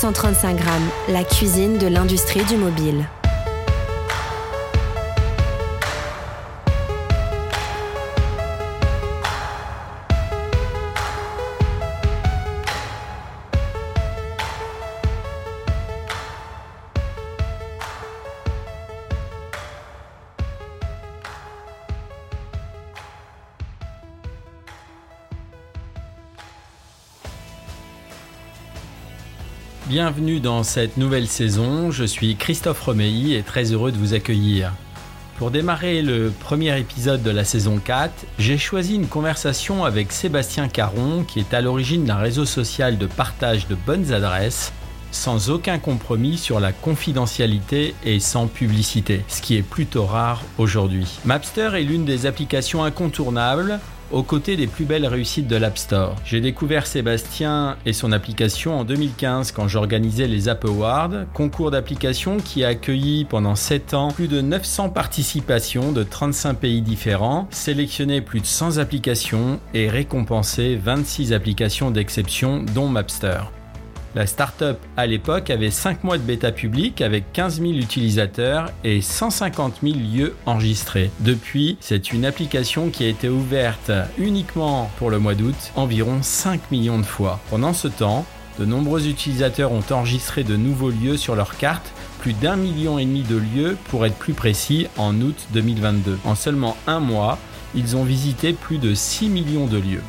135 grammes, la cuisine de l'industrie du mobile. Bienvenue dans cette nouvelle saison, je suis Christophe Romeilly et très heureux de vous accueillir. Pour démarrer le premier épisode de la saison 4, j'ai choisi une conversation avec Sébastien Caron qui est à l'origine d'un réseau social de partage de bonnes adresses sans aucun compromis sur la confidentialité et sans publicité, ce qui est plutôt rare aujourd'hui. Mapster est l'une des applications incontournables aux côtés des plus belles réussites de l'App Store. J'ai découvert Sébastien et son application en 2015 quand j'organisais les App Awards, concours d'applications qui a accueilli pendant 7 ans plus de 900 participations de 35 pays différents, sélectionné plus de 100 applications et récompensé 26 applications d'exception dont Mapster. La startup à l'époque avait 5 mois de bêta public avec 15 000 utilisateurs et 150 000 lieux enregistrés. Depuis, c'est une application qui a été ouverte uniquement pour le mois d'août environ 5 millions de fois. Pendant ce temps, de nombreux utilisateurs ont enregistré de nouveaux lieux sur leur carte, plus d'un million et demi de lieux pour être plus précis en août 2022. En seulement un mois, ils ont visité plus de 6 millions de lieux.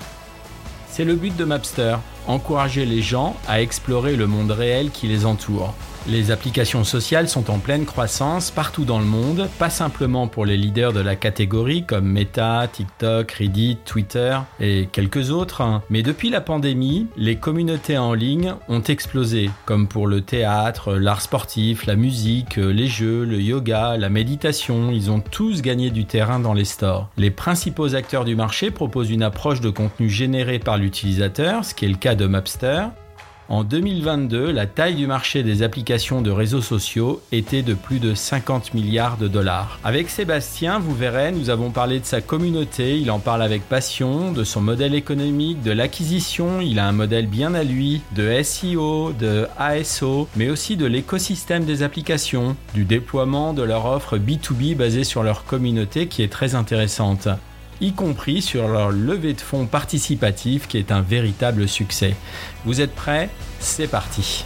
C'est le but de Mapster, encourager les gens à explorer le monde réel qui les entoure. Les applications sociales sont en pleine croissance partout dans le monde, pas simplement pour les leaders de la catégorie comme Meta, TikTok, Reddit, Twitter et quelques autres, hein. mais depuis la pandémie, les communautés en ligne ont explosé, comme pour le théâtre, l'art sportif, la musique, les jeux, le yoga, la méditation, ils ont tous gagné du terrain dans les stores. Les principaux acteurs du marché proposent une approche de contenu généré par l'utilisateur, ce qui est le cas de Mapster, en 2022, la taille du marché des applications de réseaux sociaux était de plus de 50 milliards de dollars. Avec Sébastien, vous verrez, nous avons parlé de sa communauté, il en parle avec passion, de son modèle économique, de l'acquisition, il a un modèle bien à lui, de SEO, de ASO, mais aussi de l'écosystème des applications, du déploiement de leur offre B2B basée sur leur communauté qui est très intéressante y compris sur leur levée de fonds participatif qui est un véritable succès. Vous êtes prêts? C'est parti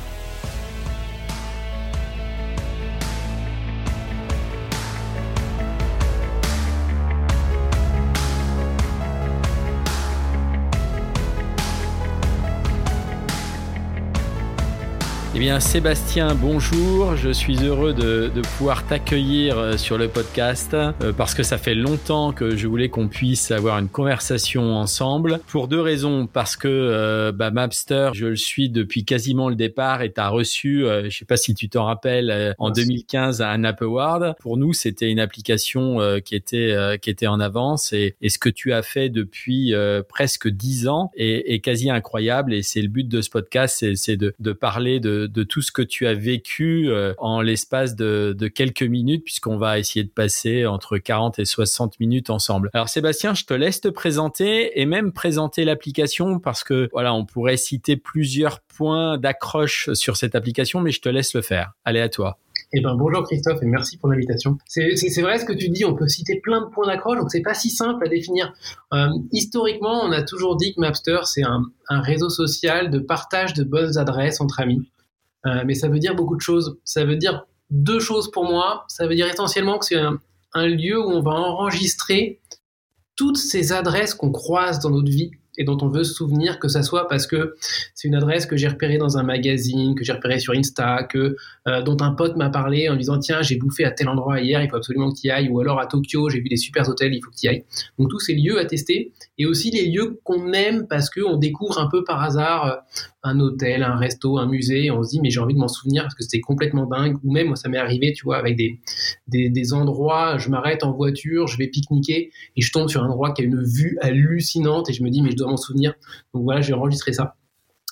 Eh bien, Sébastien, bonjour. Je suis heureux de, pouvoir t'accueillir euh, sur le podcast euh, parce que ça fait longtemps que je voulais qu'on puisse avoir une conversation ensemble. Pour deux raisons. Parce que euh, bah, Mapster, je le suis depuis quasiment le départ et tu as reçu, je sais pas si tu t'en rappelles, en 2015 un App Award. Pour nous, c'était une application qui était qui était en avance et, ce que tu as fait depuis presque dix ans est, quasi incroyable. Et c'est le but de ce podcast, c'est de, de parler de de, tout ce que tu as vécu euh, en l'espace de, quelques minutes, puisqu'on va essayer de passer entre 40 et 60 minutes ensemble. Alors Sébastien, je te laisse te présenter et même présenter l'application parce que voilà, on pourrait citer plusieurs points d'accroche sur cette application, mais je te laisse le faire. Allez à toi. Eh ben, bonjour Christophe et merci pour l'invitation. C'est vrai ce que tu dis, on peut citer plein de points d'accroche, donc c'est pas si simple à définir. Euh, historiquement, on a toujours dit que Mapster, c'est un, un, réseau social de partage de bonnes adresses entre amis. Euh, mais ça veut dire beaucoup de choses. Ça veut dire deux choses pour moi. Ça veut dire essentiellement que c'est un, lieu où on va enregistrer toutes ces adresses qu'on croise dans notre vie et dont on veut se souvenir, que ça soit parce que c'est une adresse que j'ai repérée dans un magazine, que j'ai repérée sur Insta, que euh, dont un pote m'a parlé en disant tiens j'ai bouffé à tel endroit hier, il faut absolument que tu y ailles, ou alors à Tokyo j'ai vu des super hôtels, il faut que tu y ailles. Donc tous ces lieux à tester et aussi les lieux qu'on aime parce qu'on découvre un peu par hasard euh, un hôtel, un resto, un musée, et on se dit mais j'ai envie de m'en souvenir parce que c'était complètement dingue. Ou même moi ça m'est arrivé, tu vois, avec des, des, endroits, je m'arrête en voiture, je vais pique-niquer et je tombe sur un endroit qui a une vue hallucinante et je me dis mais je dois m'en souvenir. Donc voilà, j'ai enregistré ça.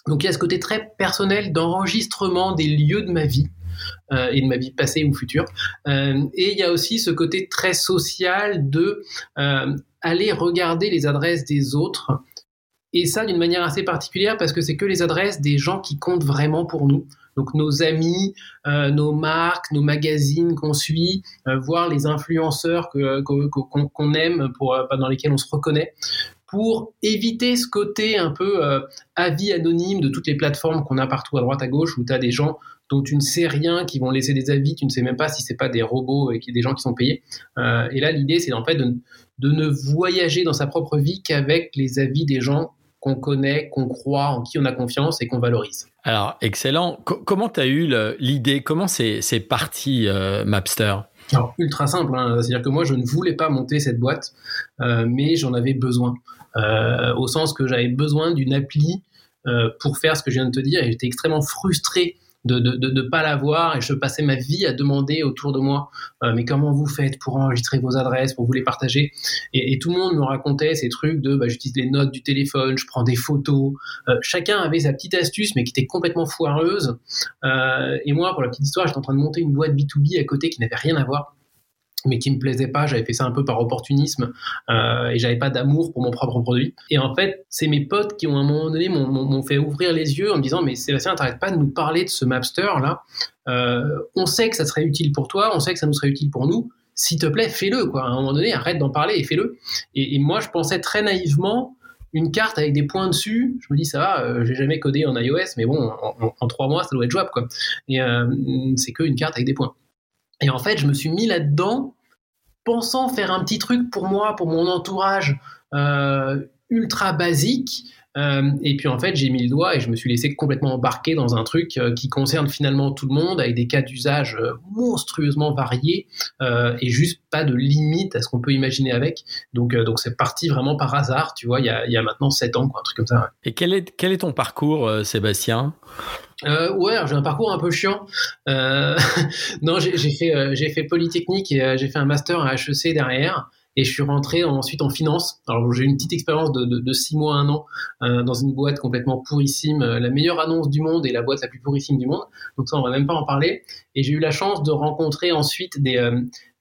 Donc il y a ce côté très personnel d'enregistrement des lieux de ma vie. Euh, et de ma vie passée ou future. Euh, et il y a aussi ce côté très social de euh, aller regarder les adresses des autres et ça d'une manière assez particulière parce que c'est que les adresses des gens qui comptent vraiment pour nous. Donc nos amis, euh, nos marques, nos magazines qu'on suit, euh, voir les influenceurs qu'on aime, pour, euh, dans lesquels on se reconnaît pour éviter ce côté un peu avis anonyme de toutes les plateformes qu'on a partout à droite à gauche où tu as des gens dont tu ne sais rien qui vont laisser des avis, tu ne sais même pas si c'est pas des robots et des gens qui sont payés. et là, l'idée, c'est en fait de, de, ne voyager dans sa propre vie qu'avec les avis des gens qu'on connaît, qu'on croit, en qui on a confiance et qu'on valorise. Alors, excellent. comment tu as eu l'idée? Comment c'est parti, euh, Mapster? Alors, ultra simple. Hein. C'est-à-dire que moi, je ne voulais pas monter cette boîte, euh, mais j'en avais besoin. Euh, au sens que j'avais besoin d'une appli pour faire ce que je viens de te dire. Et j'étais extrêmement frustré de ne de, de, pas l'avoir et je passais ma vie à demander autour de moi euh, mais comment vous faites pour enregistrer vos adresses, pour vous les partager et, tout le monde me racontait ces trucs de bah, j'utilise les notes du téléphone, je prends des photos. Euh, chacun avait sa petite astuce mais qui était complètement foireuse. Euh, et moi, pour la petite histoire, j'étais en train de monter une boîte B2B à côté qui n'avait rien à voir mais qui me plaisait pas. J'avais fait ça un peu par opportunisme euh, et j'avais pas d'amour pour mon propre produit. Et en fait, c'est mes potes qui ont à un moment donné m'ont fait ouvrir les yeux en me disant mais Sébastien, t'arrêtes pas de nous parler de ce Mapster là. Euh, on sait que ça serait utile pour toi, on sait que ça nous serait utile pour nous. S'il te plaît, fais-le quoi. À un moment donné, arrête d'en parler et fais-le. Et, moi, je pensais très naïvement une carte avec des points dessus. Je me dis ça va, euh, j'ai jamais codé en iOS, mais bon, en, trois mois, ça doit être jouable quoi. Et euh, c'est qu'une carte avec des points. Et en fait, je me suis mis là-dedans, pensant faire un petit truc pour moi, pour mon entourage, euh, ultra basique. Euh, et puis en fait, j'ai mis le doigt et je me suis laissé complètement embarquer dans un truc euh, qui concerne finalement tout le monde, avec des cas d'usage monstrueusement variés et juste pas de limite à ce qu'on peut imaginer avec. Donc donc c'est parti vraiment par hasard, tu vois, il y a, il y a maintenant sept ans, quoi, un truc comme ça. Et quel est, quel est ton parcours, Sébastien? Euh, ouais, j'ai un parcours un peu chiant. Euh, non, j'ai fait, euh, j'ai fait Polytechnique et euh, j'ai fait un master à HEC derrière. Et je suis rentré ensuite en finance. Alors j'ai eu une petite expérience de, de, de, six mois, un an, euh, dans une boîte complètement pourrissime, la meilleure annonce du monde et la boîte la plus pourrissime du monde. Donc ça, on va même pas en parler. Et j'ai eu la chance de rencontrer ensuite des,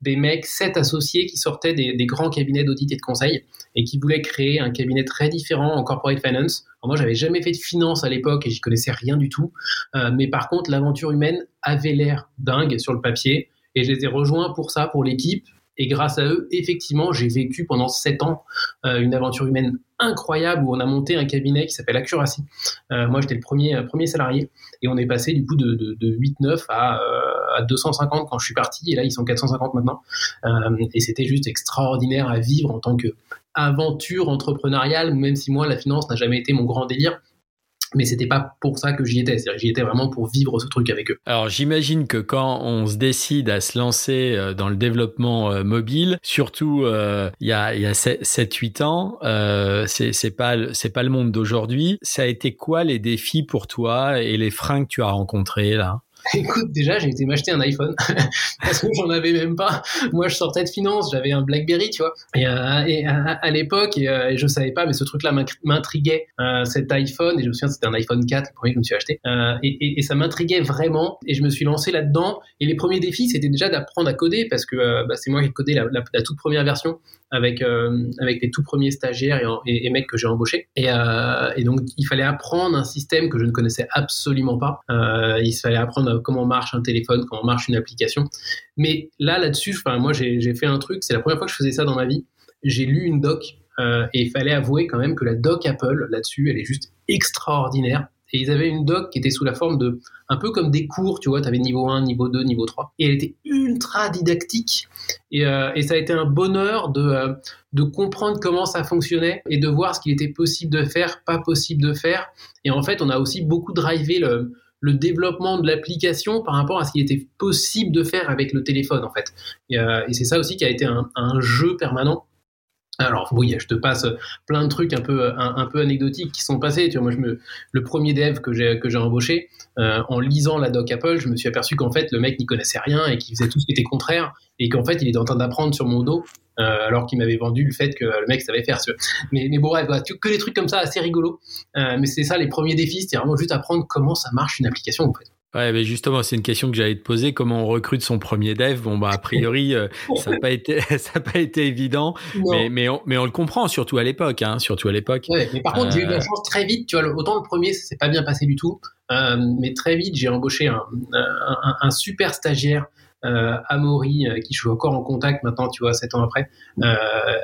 des mecs, sept associés qui sortaient des, grands cabinets d'audit et de conseil et qui voulaient créer un cabinet très différent en corporate finance. Alors moi, j'avais jamais fait de finance à l'époque et j'y connaissais rien du tout. Euh, mais par contre, l'aventure humaine avait l'air dingue sur le papier et je les ai rejoints pour ça, pour l'équipe. Et grâce à eux, effectivement, j'ai vécu pendant sept ans euh, une aventure humaine incroyable où on a monté un cabinet qui s'appelle Accuracy. Euh, moi, j'étais le premier, euh, premier salarié et on est passé du coup de, de, de 8-9 à, à 250 quand je suis parti et là, ils sont 450 maintenant. Et c'était juste extraordinaire à vivre en tant que aventure entrepreneuriale, même si moi, la finance n'a jamais été mon grand délire mais c'était pas pour ça que j'y étais. J'y étais vraiment pour vivre ce truc avec eux. Alors j'imagine que quand on se décide à se lancer euh, dans le développement euh, mobile, surtout euh, il y a, il a 7-8 ans, euh, c'est pas c'est pas le monde d'aujourd'hui. Ça a été quoi les défis pour toi et les freins que tu as rencontrés là? Écoute, déjà, j'ai été m'acheter un iPhone parce que j'en avais même pas. Moi, je sortais de finance, j'avais un BlackBerry, tu vois. Et, euh, à, l'époque, euh, et, je savais pas, mais ce truc-là m'intriguait, euh, cet iPhone. Et je me souviens, c'était un iPhone 4, le premier que je me suis acheté. Et, ça m'intriguait vraiment. Et je me suis lancé là-dedans. Et les premiers défis, c'était déjà d'apprendre à coder parce que bah, c'est moi qui ai codé la, toute première version avec avec les tout premiers stagiaires et, mecs que j'ai embauchés. Et donc, il fallait apprendre un système que je ne connaissais absolument pas. il fallait apprendre comment marche un téléphone, comment marche une application. Mais là, là-dessus, moi, j'ai fait un truc, c'est la première fois que je faisais ça dans ma vie. J'ai lu une doc euh, et il fallait avouer quand même que la doc Apple, là-dessus, elle est juste extraordinaire. Et ils avaient une doc qui était sous la forme de, un peu comme des cours, tu vois, tu avais niveau 1, niveau 2, niveau 3. Et elle était ultra didactique. Et, euh, et ça a été un bonheur de, euh, de comprendre comment ça fonctionnait et de voir ce qu'il était possible de faire, pas possible de faire. Et en fait, on a aussi beaucoup drivé le, le développement de l'application par rapport à ce qu'il était possible de faire avec le téléphone en fait. Et, euh, c'est ça aussi qui a été un, jeu permanent. Alors oui, je te passe plein de trucs un peu un, peu anecdotiques qui sont passés. Tu vois, moi, je me, le premier dev que j'ai que j'ai embauché, euh, en lisant la doc Apple, je me suis aperçu qu'en fait le mec n'y connaissait rien et qu'il faisait tout ce qui était contraire et qu'en fait il était en train d'apprendre sur mon dos euh, alors qu'il m'avait vendu le fait que le mec savait faire. Mais, mais bon, bref, que des trucs comme ça assez rigolos. Euh, mais c'est ça les premiers défis, c'est vraiment juste apprendre comment ça marche une application en fait. Ouais, mais justement, c'est une question que j'allais te poser. Comment on recrute son premier dev? Bon, bah, a priori, euh, ça n'a pas été, ça pas été évident, mais, mais, on, mais on le comprend, surtout à l'époque, hein, surtout à l'époque. Ouais, mais par contre, j'ai eu la chance très vite. Tu vois, autant le premier, ça s'est pas bien passé du tout, euh, mais très vite, j'ai embauché un, un, un, super stagiaire. Euh, Amaury, qui je suis encore en contact maintenant, tu vois, sept ans après. Euh,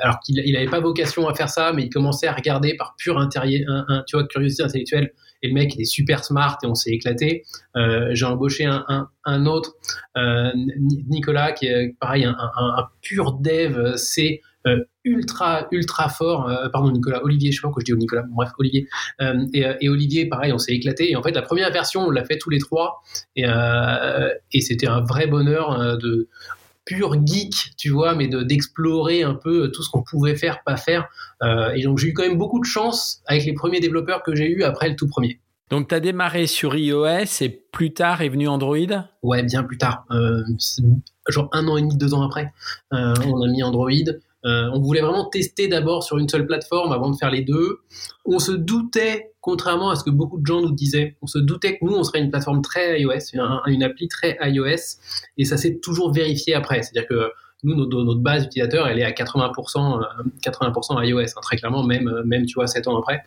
alors qu'il n'avait pas vocation à faire ça, mais il commençait à regarder par pure intérieur, un, tu vois, curiosité intellectuelle et le mec il est super smart et on s'est éclaté. Euh, j'ai embauché un, un, un autre, euh, Nicolas, qui est pareil, un, un pur dev, c'est euh, ultra ultra fort euh, pardon Nicolas Olivier je sais pas pourquoi je dis Nicolas bref Olivier euh, et, et, Olivier pareil on s'est éclaté et en fait la première version on l'a fait tous les trois et, et c'était un vrai bonheur de pur geek, tu vois, mais d'explorer un peu tout ce qu'on pouvait faire, pas faire. Euh, et donc j'ai eu quand même beaucoup de chance avec les premiers développeurs que j'ai eu après le tout premier. Donc tu as démarré sur iOS et plus tard est venu Android? Ouais, bien plus tard. Euh, genre un an et demi, deux ans après, euh, on a mis Android. Euh, on voulait vraiment tester d'abord sur une seule plateforme avant de faire les deux. On se doutait, contrairement à ce que beaucoup de gens nous disaient, on se doutait que nous, on serait une plateforme très iOS, une, appli très iOS, et ça s'est toujours vérifié après. C'est-à-dire que nous, notre, base utilisateur, elle est à 80%, 80% iOS, hein, très clairement, même, même, tu vois, 7 ans après.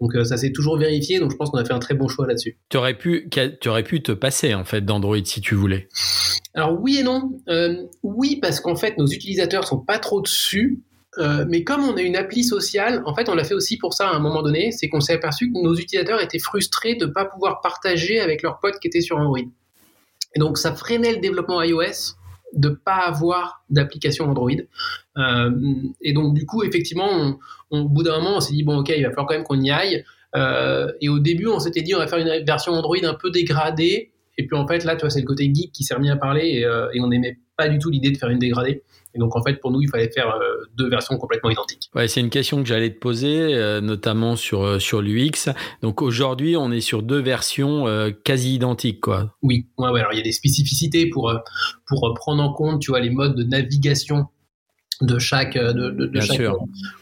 Donc, euh, ça s'est toujours vérifié, donc je pense qu'on a fait un très bon choix là-dessus. Tu aurais pu, tu aurais pu te passer, en fait, d'Android si tu voulais. Alors, oui et non. Euh, oui, parce qu'en fait, nos utilisateurs sont pas trop dessus. Euh, mais comme on a une appli sociale, en fait, on l'a fait aussi pour ça à un moment donné, c'est qu'on s'est aperçu que nos utilisateurs étaient frustrés de ne pas pouvoir partager avec leurs potes qui étaient sur Android. Et donc, ça freinait le développement iOS de pas avoir d'application Android. Euh, et donc du coup, effectivement, au bout d'un moment, on s'est dit bon, ok, il va falloir quand même qu'on y aille. Euh, et au début, on s'était dit on va faire une version Android un peu dégradée. Et puis en fait, là, tu vois, c'est le côté geek qui s'est remis à parler et, euh, et on n'aimait pas du tout l'idée de faire une dégradée. Et donc, en fait, pour nous, il fallait faire euh, deux versions complètement identiques. Ouais, c'est une question que j'allais te poser, euh, notamment sur, euh, sur l'UX. Donc, aujourd'hui, on est sur deux versions quasi identiques, quoi. Oui, ouais, ouais, alors il y a des spécificités pour, pour prendre en compte, tu vois, les modes de navigation de chaque, de, de, chaque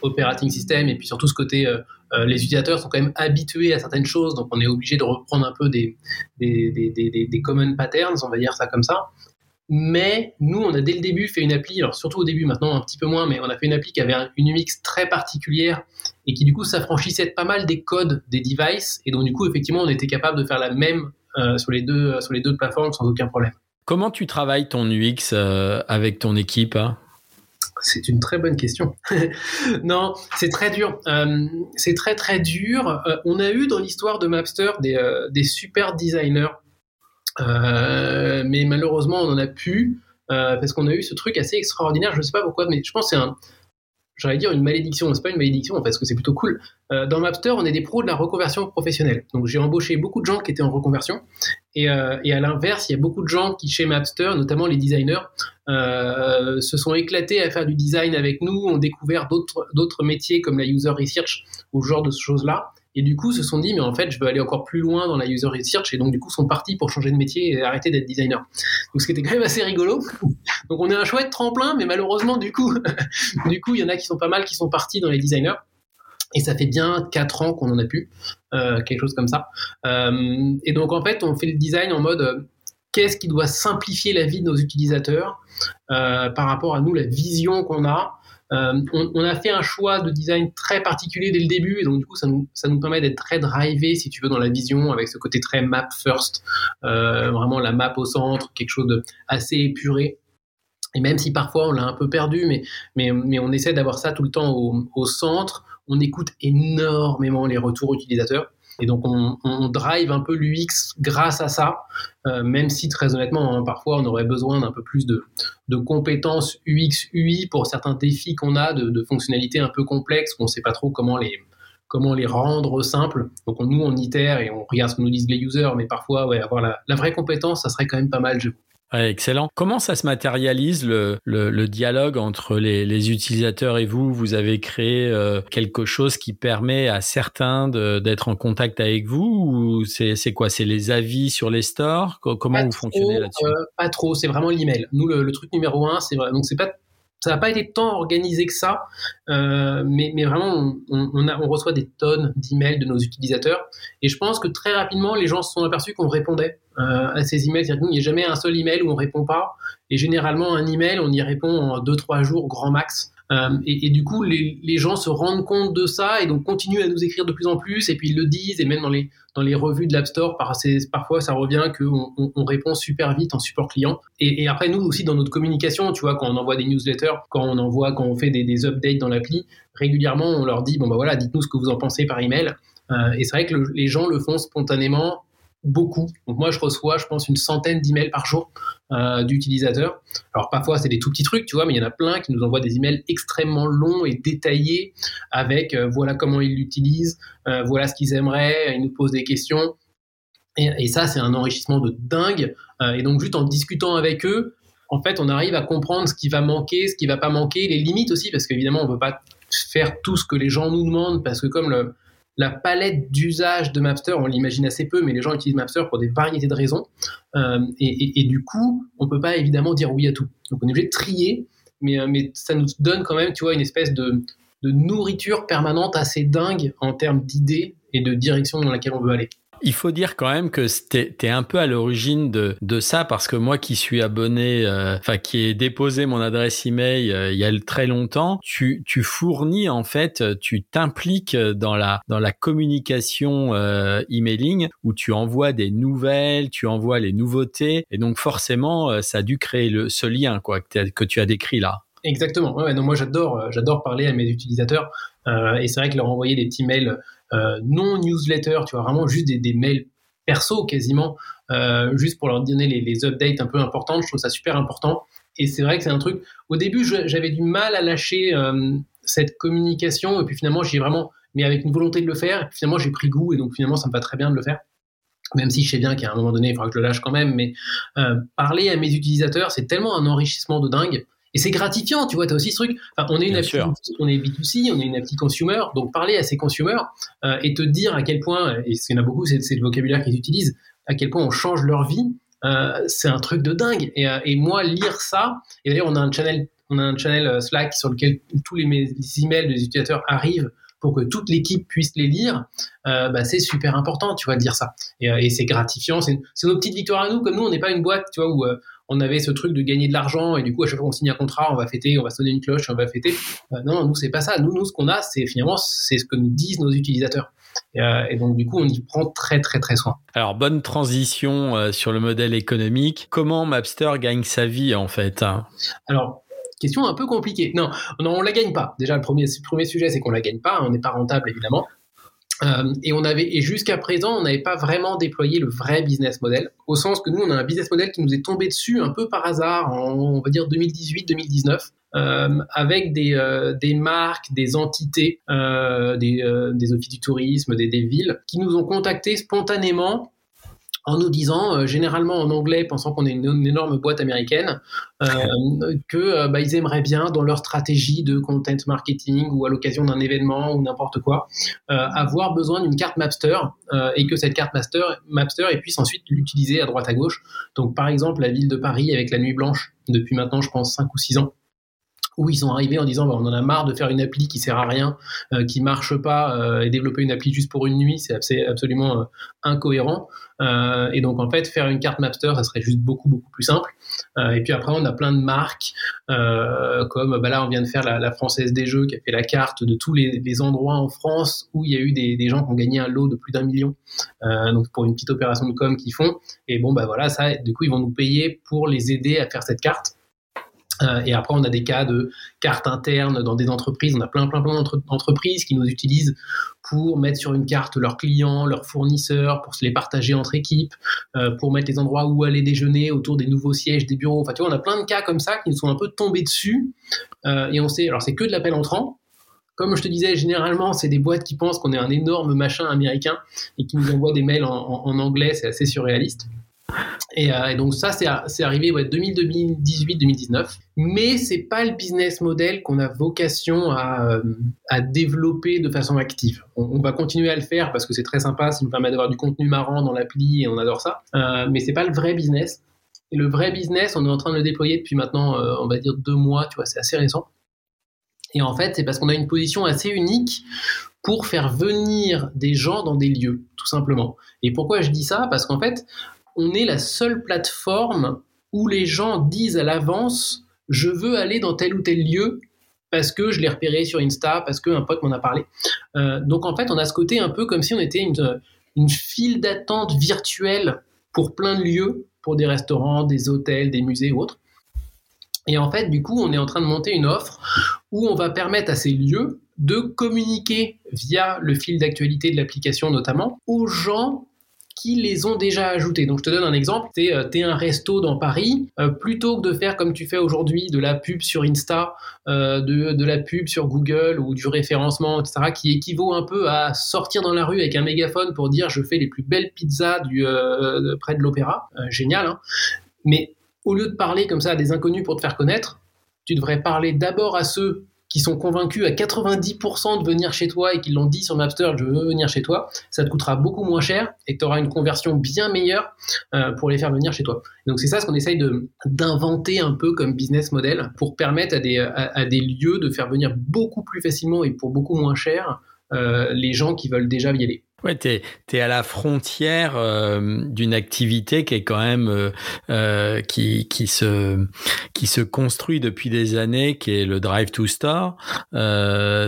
operating system et puis surtout ce côté les utilisateurs sont quand même habitués à certaines choses donc on est obligé de reprendre un peu des des, des, des, des common patterns on va dire ça comme ça mais nous, on a dès le début fait une appli, alors surtout au début, maintenant un petit peu moins, mais on a fait une appli qui avait une UX très particulière et qui du coup s'affranchissait pas mal des codes des devices. Et donc du coup, effectivement, on était capable de faire la même euh, sur, les deux, euh, sur les deux plateformes sans aucun problème. Comment tu travailles ton UX euh, avec ton équipe hein? C'est une très bonne question. non, c'est très dur. c'est très très dur. on a eu dans l'histoire de Mapster des, des super designers euh, mais malheureusement, on en a pu euh, parce qu'on a eu ce truc assez extraordinaire. Je ne sais pas pourquoi, mais je pense que c'est un, j'allais dire une malédiction, c'est pas une malédiction parce que c'est plutôt cool. Euh, dans Mapster, on est des pros de la reconversion professionnelle. Donc j'ai embauché beaucoup de gens qui étaient en reconversion, et, euh, à l'inverse, il y a beaucoup de gens qui chez Mapster, notamment les designers, euh, se sont éclatés à faire du design avec nous, ont découvert d'autres métiers comme la user research ou ce genre de choses là, et du coup se sont dit mais en fait je veux aller encore plus loin dans la user research et donc du coup sont partis pour changer de métier et arrêter d'être designer. Donc ce qui était quand même assez rigolo. Donc on est un chouette tremplin mais malheureusement du coup du coup il y en a qui sont pas mal qui sont partis dans les designers. Et ça fait bien 4 ans qu'on en a pu, euh, quelque chose comme ça. Euh, et donc en fait, on fait le design en mode euh, qu'est-ce qui doit simplifier la vie de nos utilisateurs par rapport à nous, la vision qu'on a, euh, on, a fait un choix de design très particulier dès le début, et donc du coup, ça nous, ça nous permet d'être très drivé, si tu veux, dans la vision, avec ce côté très map first, euh, vraiment la map au centre, quelque chose de assez épuré. Et même si parfois on l'a un peu perdu, mais, mais, mais on essaie d'avoir ça tout le temps au, au centre, on écoute énormément les retours utilisateurs. Et donc on, on drive un peu l'UX grâce à ça, euh, même si très honnêtement, hein, parfois on aurait besoin d'un peu plus de, compétences UX, UI pour certains défis qu'on a, de, fonctionnalités un peu complexes, qu'on ne sait pas trop comment les, rendre simples. Donc nous, on itère et on regarde ce que nous disent les users, mais parfois, avoir la, vraie compétence, ça serait quand même pas mal, je excellent. Comment ça se matérialise le, le, dialogue entre les, les, utilisateurs et vous? Vous avez créé euh, quelque chose qui permet à certains d'être en contact avec vous ou c'est quoi? C'est les avis sur les stores? Comment vous fonctionnez là-dessus? euh, Pas trop, c'est vraiment l'email. Nous, le, le, truc numéro un, c'est donc c'est pas ça n'a pas été tant organisé que ça, euh, mais, mais, vraiment, on, on, reçoit des tonnes d'emails de nos utilisateurs. Et je pense que très rapidement, les gens se sont aperçus qu'on répondait euh, à ces emails. Il n'y a jamais un seul email où on répond pas. Et généralement, un email, on y répond en 2-3 jours, grand max. Euh, et, du coup, les, gens se rendent compte de ça et donc continuent à nous écrire de plus en plus. Et puis ils le disent, et même dans les, dans les revues de l'App Store, par, parfois ça revient qu'on on, on, répond super vite en support client. Et, après, nous aussi, dans notre communication, tu vois, quand on envoie des newsletters, quand on envoie, quand on fait des, des updates dans l'appli, régulièrement, on leur dit, bon, bah voilà, dites-nous ce que vous en pensez par email. Euh, et c'est vrai que le, les gens le font spontanément beaucoup. Donc moi, je reçois, je pense, une centaine d'emails par jour euh, d'utilisateurs. Alors parfois, c'est des tout petits trucs, tu vois, mais il y en a plein qui nous envoient des emails extrêmement longs et détaillés avec euh, voilà comment ils l'utilisent, euh, voilà ce qu'ils aimeraient, ils nous posent des questions. Et, ça, c'est un enrichissement de dingue. Et donc, juste en discutant avec eux, en fait, on arrive à comprendre ce qui va manquer, ce qui va pas manquer, les limites aussi, parce qu'évidemment, on peut pas faire tout ce que les gens nous demandent, parce que comme le, la palette d'usage de Mapster, on l'imagine assez peu, mais les gens utilisent Mapster pour des variétés de raisons. Euh, et, du coup, on peut pas évidemment dire oui à tout. Donc on est obligé de trier, mais, euh, mais ça nous donne quand même, tu vois, une espèce de, de nourriture permanente assez dingue en termes d'idées et de direction dans laquelle on veut aller. Il faut dire quand même que tu es, un peu à l'origine de, ça parce que moi qui suis abonné, euh, enfin qui ai déposé mon adresse email euh, il y a très longtemps, tu, fournis en fait, tu t'impliques dans la dans la communication euh, emailing où tu envoies des nouvelles, tu envoies les nouveautés et donc forcément euh, ça a dû créer le, ce lien quoi que, tu as décrit là. Exactement. Non, moi j'adore, euh, j'adore parler à mes utilisateurs euh, et c'est vrai que leur envoyer des petits mails euh, non newsletter, tu vois, vraiment juste des, mails perso quasiment, euh, juste pour leur donner les, updates un peu importantes. Je trouve ça super important. Et c'est vrai que c'est un truc. Au début, j'avais du mal à lâcher euh, cette communication, et puis finalement, j'ai vraiment, mais avec une volonté de le faire. Et puis finalement, j'ai pris goût, et donc finalement, ça me va très bien de le faire. Même si je sais bien qu'à un moment donné, il faudra que je le lâche quand même, mais euh, parler à mes utilisateurs, c'est tellement un enrichissement de dingue. Et c'est gratifiant, tu vois, tu as aussi ce truc. Enfin, on est une appli, on est B2C, on est une appli consumer, donc parler à ces consumers euh, et te dire à quel point, et il y en a beaucoup, c'est le vocabulaire qu'ils utilisent, à quel point on change leur vie, euh, c'est un truc de dingue. Et, euh, et, moi, lire ça, et d'ailleurs, on a un channel, on a un channel Slack sur lequel tous les, les emails des utilisateurs arrivent pour que toute l'équipe puisse les lire, euh, bah, c'est super important, tu vois, de dire ça. Et, et c'est gratifiant, c'est nos petites victoires à nous, comme nous, on n'est pas une boîte, tu vois, où euh, on avait ce truc de gagner de l'argent et du coup à chaque fois qu'on signe un contrat, on va fêter, on va sonner une cloche, on va fêter. Euh, non, nous c'est pas ça. Nous, nous ce qu'on a, c'est finalement c'est ce que nous disent nos utilisateurs. Et, euh, et, donc du coup, on y prend très très très soin. Alors bonne transition euh, sur le modèle économique. Comment Mapster gagne sa vie en fait hein? Alors question un peu compliquée. Non, non, on la gagne pas. Déjà le premier le premier sujet c'est qu'on la gagne pas. On n'est pas rentable évidemment. Euh, et on avait et jusqu'à présent, on n'avait pas vraiment déployé le vrai business model, au sens que nous, on a un business model qui nous est tombé dessus un peu par hasard, en, on va dire 2018-2019. Euh, avec des, euh, des marques, des entités, euh, des, euh, des offices du tourisme, des, des villes, qui nous ont contactés spontanément en nous disant, euh, généralement en anglais, pensant qu'on est une, une, énorme boîte américaine, euh, que euh, bah, ils aimeraient bien dans leur stratégie de content marketing ou à l'occasion d'un événement ou n'importe quoi, euh, avoir besoin d'une carte Mapster et que cette carte Mapster et puisse ensuite l'utiliser à droite à gauche. Donc par exemple la ville de Paris avec la Nuit Blanche depuis maintenant je pense 5 ou 6 ans où ils sont arrivés en disant bah, on en a marre de faire une appli qui sert à rien, euh, qui marche pas, euh, et développer une appli juste pour une nuit, c'est absolument euh, incohérent. Euh, et donc en fait, faire une carte Mapster, ça serait juste beaucoup beaucoup plus simple. Et puis après, on a plein de marques comme bah là, on vient de faire la, française des jeux qui a fait la carte de tous les, endroits en France où il y a eu des, des gens qui ont gagné un lot de plus d'un million. donc pour une petite opération de com qu'ils font. Et bon bah voilà, ça, du coup, ils vont nous payer pour les aider à faire cette carte. Euh, et après, on a des cas de cartes internes dans des entreprises. On a plein, plein, plein d'entreprises qui nous utilisent pour mettre sur une carte leurs clients, leurs fournisseurs, pour se les partager entre équipes, euh, pour mettre les endroits où aller déjeuner autour des nouveaux sièges des bureaux. Enfin, tu vois, on a plein de cas comme ça qui nous sont un peu tombés dessus. Euh, et on sait, alors c'est que de l'appel entrant. Comme je te disais, généralement, c'est des boîtes qui pensent qu'on est un énorme machin américain et qui nous envoient des mails en, anglais. C'est assez surréaliste. Et, euh, et, donc ça, c'est arrivé ouais, 2018-2019. Mais c'est pas le business model qu'on a vocation à, euh, à, développer de façon active. On, on, va continuer à le faire parce que c'est très sympa, ça nous permet d'avoir du contenu marrant dans l'appli et on adore ça. Euh, mais c'est pas le vrai business. Et le vrai business, on est en train de le déployer depuis maintenant, euh, on va dire deux mois, tu vois, c'est assez récent. Et en fait, c'est parce qu'on a une position assez unique pour faire venir des gens dans des lieux, tout simplement. Et pourquoi je dis ça? Parce qu'en fait, on est la seule plateforme où les gens disent à l'avance je veux aller dans tel ou tel lieu parce que je l'ai repéré sur Insta, parce qu'un pote m'en a parlé. Euh, donc en fait, on a ce côté un peu comme si on était une, une file d'attente virtuelle pour plein de lieux, pour des restaurants, des hôtels, des musées ou autres. Et en fait, du coup, on est en train de monter une offre où on va permettre à ces lieux de communiquer via le fil d'actualité de l'application notamment aux gens qui les ont déjà ajoutés. Donc je te donne un exemple, tu es, es, un resto dans Paris, euh, plutôt que de faire comme tu fais aujourd'hui de la pub sur Insta, euh, de, de, la pub sur Google ou du référencement, etc., qui équivaut un peu à sortir dans la rue avec un mégaphone pour dire je fais les plus belles pizzas du, euh, près de l'opéra, génial, hein mais au lieu de parler comme ça à des inconnus pour te faire connaître, tu devrais parler d'abord à ceux sont convaincus à 90% de venir chez toi et qui l'ont dit sur Mapster, je veux venir chez toi, ça te coûtera beaucoup moins cher et tu auras une conversion bien meilleure euh, pour les faire venir chez toi. Donc c'est ça ce qu'on essaye d'inventer un peu comme business model pour permettre à des, à des lieux de faire venir beaucoup plus facilement et pour beaucoup moins cher euh, les gens qui veulent déjà y aller. Ouais, t'es es à la frontière euh, d'une activité qui est quand même euh, euh, qui qui se qui se construit depuis des années, qui est le drive to store.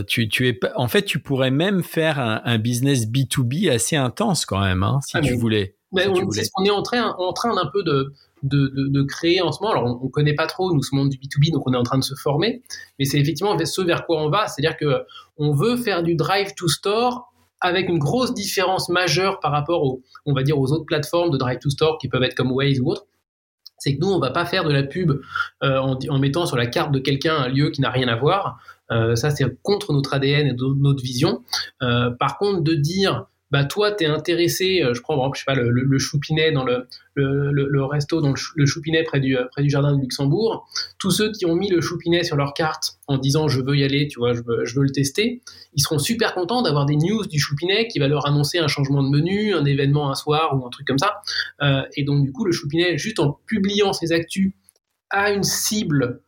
Tu tu es en fait tu pourrais même faire un, un business B 2 B assez intense quand même, hein, si, ah, tu voulais, si on, tu voulais. on, est en train en train d'un peu de de, de, de, créer en ce moment. Alors, on ne connaît pas trop, nous, ce monde du B2B, donc on est en train de se former, mais c'est effectivement ce vers quoi on va, c'est-à-dire que on veut faire du drive to store avec une grosse différence majeure par rapport aux, on va dire, aux autres plateformes de drive to store qui peuvent être comme Waze ou autre. C'est que nous, on va pas faire de la pub euh, en, mettant sur la carte de quelqu'un un lieu qui n'a rien à voir. Euh, ça, c'est contre notre ADN et notre vision. Euh, par contre, de dire bah toi tu es intéressé, euh, je prends exemple, je sais pas, le, le, choupinet dans le, le, resto dans le, choupinet près du, près du jardin de Luxembourg, tous ceux qui ont mis le choupinet sur leur carte en disant je veux y aller, tu vois, je veux, je veux le tester, ils seront super contents d'avoir des news du choupinet qui va leur annoncer un changement de menu, un événement un soir ou un truc comme ça. Euh, et donc du coup, le choupinet, juste en publiant ses actus à une cible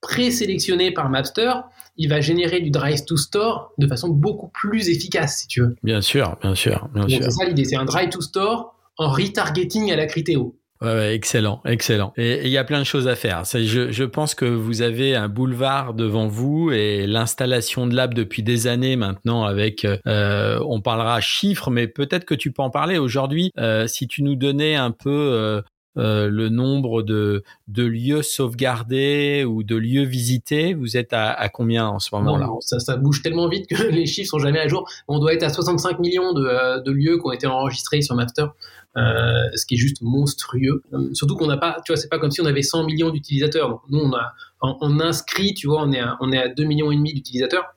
présélectionnée par Mapster, il va générer du drive to store de façon beaucoup plus efficace, si tu veux. Bien sûr, bien sûr, bien sûr. C'est ça l'idée, c'est un drive to store en retargeting à la Critéo. Ouais, excellent, excellent. Et il y a plein de choses à faire. Je, je, pense que vous avez un boulevard devant vous et l'installation de l'app depuis des années maintenant avec, euh, on parlera chiffres, mais peut-être que tu peux en parler aujourd'hui. Euh, si tu nous donnais un peu euh, euh, le nombre de, de lieux sauvegardés ou de lieux visités Vous êtes à, à combien en ce moment-là ça, ça, bouge tellement vite que les chiffres sont jamais à jour. On doit être à 65 millions de, euh, de lieux qui ont été enregistrés sur Master. Euh, ce qui est juste monstrueux. surtout qu'on n'a pas, tu vois, c'est pas comme si on avait 100 millions d'utilisateurs. nous, on a, on, inscrit, tu vois, on est à, on est à 2 millions et demi d'utilisateurs.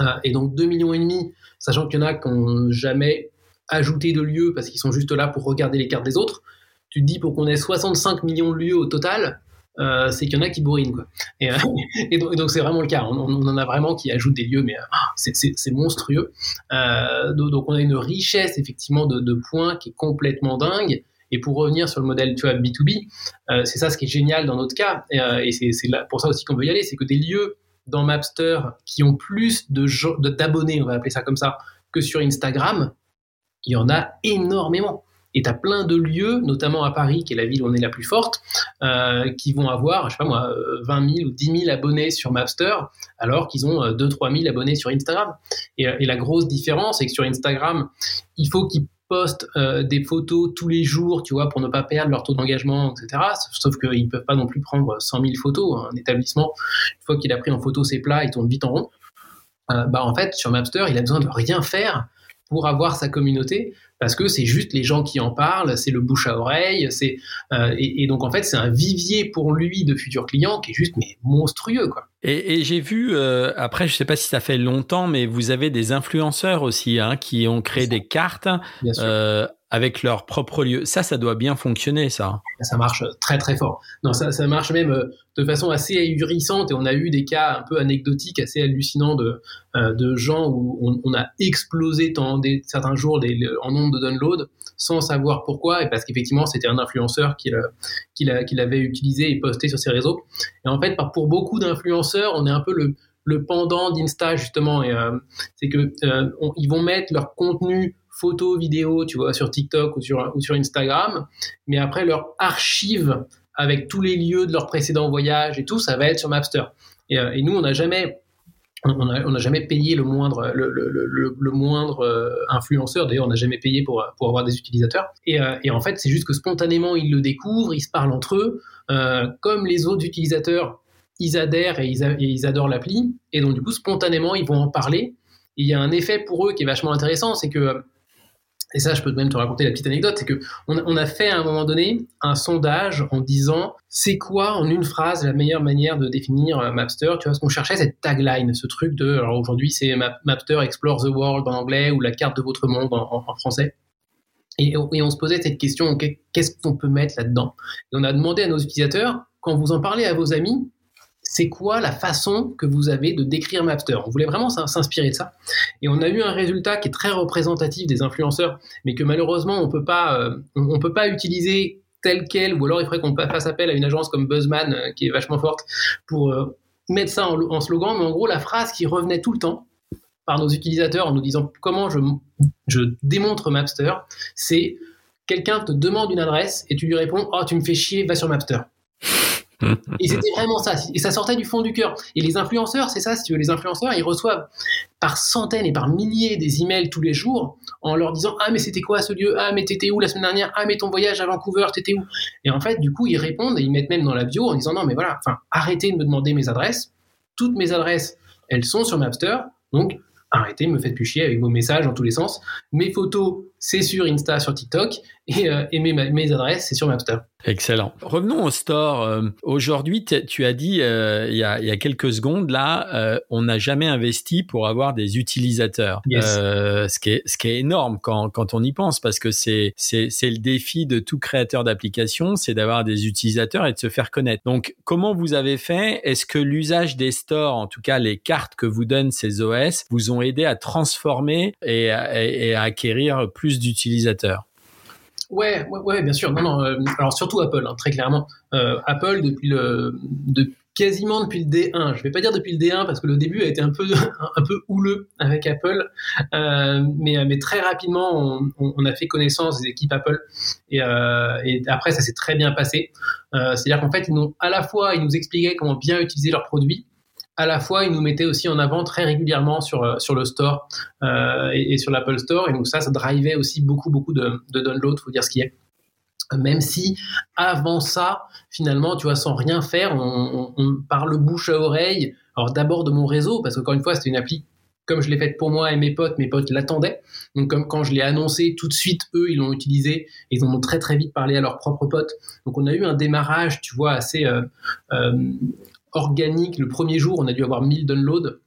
Euh, et donc 2 millions et demi, sachant qu'il y en a qui n'ont jamais ajouté de lieux parce qu'ils sont juste là pour regarder les cartes des autres tu te dis pour qu'on ait 65 millions de lieux au total, euh, c'est qu'il y en a qui bourrinent. Quoi. Et, euh, donc c'est vraiment le cas. On, en a vraiment qui ajoutent des lieux, mais euh, c'est monstrueux. Donc on a une richesse effectivement de, de, points qui est complètement dingue. Et pour revenir sur le modèle tu vois, B2B, euh, c'est ça ce qui est génial dans notre cas. et c'est pour ça aussi qu'on veut y aller, c'est que des lieux dans Mapster qui ont plus d'abonnés, de, on va appeler ça comme ça, que sur Instagram, il y en a énormément. Et tu as plein de lieux, notamment à Paris, qui est la ville où on est la plus forte, euh, qui vont avoir, je sais pas moi, 20 euh, 000 ou 10 000 abonnés sur Mapster, alors qu'ils ont 2 3 000 abonnés sur Instagram. Et, euh, la grosse différence, c'est que sur Instagram, il faut qu'ils postent euh, des photos tous les jours, tu vois, pour ne pas perdre leur taux d'engagement, etc. Sauf qu'ils peuvent pas non plus prendre 100 000 photos. Un établissement, une fois qu'il a pris en photo ses plats, il tourne vite en rond. Euh, bah en fait, sur Mapster, il a besoin de rien faire pour avoir sa communauté parce que c'est juste les gens qui en parlent, c'est le bouche à oreille, c'est euh, et, et, donc en fait c'est un vivier pour lui de futurs clients qui est juste mais monstrueux quoi. Et, et j'ai vu euh, après je sais pas si ça fait longtemps mais vous avez des influenceurs aussi hein, qui ont créé des cartes. Euh, avec leur propre lieu. Ça, ça doit bien fonctionner, ça. Ça marche très très fort. Non, ça, ça marche même euh, de façon assez ahurissante et on a eu des cas un peu anecdotiques, assez hallucinants de, euh, de gens où on, a explosé des, certains jours des, en nombre de downloads sans savoir pourquoi et parce qu'effectivement c'était un influenceur qui, qui l'avait utilisé et posté sur ses réseaux. Et en fait, pour beaucoup d'influenceurs, on est un peu le, le pendant d'Insta justement. Et euh, c'est que ils vont mettre leur contenu photos, vidéos, tu vois, sur TikTok ou sur, Instagram, mais après leur archive avec tous les lieux de leur précédent voyage et tout, ça va être sur Mapster. Et, euh, nous, on n'a jamais on n'a jamais payé le moindre, le, moindre euh, influenceur. D'ailleurs, on n'a jamais payé pour, pour avoir des utilisateurs. Et, euh, en fait, c'est juste que spontanément, ils le découvrent, ils se parlent entre eux. comme les autres utilisateurs, ils adhèrent et ils, et adorent l'appli. Et donc, du coup, spontanément, ils vont en parler. Et il y a un effet pour eux qui est vachement intéressant, c'est que et ça, je peux même te raconter la petite anecdote, c'est que on, a fait à un moment donné un sondage en disant c'est quoi en une phrase la meilleure manière de définir euh, Mapster? Tu vois, ce qu'on cherchait, cette tagline, ce truc de, alors aujourd'hui c'est Mapster Explore the World en anglais ou la carte de votre monde en, français. Et, on se posait cette question, qu'est-ce qu'on peut mettre là-dedans? Et on a demandé à nos utilisateurs, quand vous en parlez à vos amis, c'est quoi la façon que vous avez de décrire Mapster? On voulait vraiment s'inspirer de ça. Et on a eu un résultat qui est très représentatif des influenceurs, mais que malheureusement, on peut euh, peut pas utiliser tel quel, ou alors il faudrait qu'on fasse appel à une agence comme Buzzman, euh, qui est vachement forte, pour euh, mettre ça en, slogan. Mais en gros, la phrase qui revenait tout le temps par nos utilisateurs en nous disant comment je, je démontre Mapster, c'est quelqu'un te demande une adresse et tu lui réponds Oh, tu me fais chier, va sur Mapster et c'était vraiment ça. Et ça sortait du fond du cœur. Et les influenceurs, c'est ça, si tu veux, les influenceurs, ils reçoivent par centaines et par milliers des emails tous les jours en leur disant Ah, mais c'était quoi ce lieu? Ah, mais t'étais où la semaine dernière? Ah, mais ton voyage à Vancouver, t'étais où? Et en fait, du coup, ils répondent et ils mettent même dans la bio en disant Non, mais voilà, arrêtez de me demander mes adresses. Toutes mes adresses, elles sont sur Mapster. Donc, arrêtez, me faites plus chier avec vos messages dans tous les sens. Mes photos, c'est sur Insta, sur TikTok, et, euh, mes, adresses, c'est sur Mapster. Excellent. Revenons au store. Euh, aujourd'hui, tu as dit euh, il, y a, quelques secondes là, on n'a jamais investi pour avoir des utilisateurs. ce qui est ce qui est énorme quand, quand on y pense parce que c'est le défi de tout créateur d'application, c'est d'avoir des utilisateurs et de se faire connaître. Donc comment vous avez fait? Est-ce que l'usage des stores, en tout cas les cartes que vous donnent ces OS, vous ont aidé à transformer et, et à acquérir plus d'utilisateurs? Ouais, ouais, bien sûr. Non, non. Euh, alors surtout Apple, hein, très clairement. Euh, Apple depuis le, de, quasiment depuis le D1. Je vais pas dire depuis le D1 parce que le début a été un peu, un peu houleux avec Apple, euh, mais, mais très rapidement on, a fait connaissance des équipes Apple et, et après ça s'est très bien passé. C'est-à-dire qu'en fait ils nous, à la fois ils nous expliquaient comment bien utiliser leurs produits à la fois, ils nous mettaient aussi en avant très régulièrement sur, euh, sur le store euh, et, sur l'Apple Store. Et donc ça, ça drivait aussi beaucoup, beaucoup de, de downloads, faut dire ce qui est. Même si avant ça, finalement, tu vois, sans rien faire, on, parle bouche à oreille. Alors d'abord de mon réseau, parce qu'encore une fois, c'était une appli comme je l'ai faite pour moi et mes potes, mes potes l'attendaient. Donc comme quand je l'ai annoncé, tout de suite, eux, ils l'ont utilisé. Et ils ont très très vite parlé à leurs propres potes. Donc on a eu un démarrage, tu vois, assez euh, organique. Le premier jour, on a dû avoir 1000 downloads.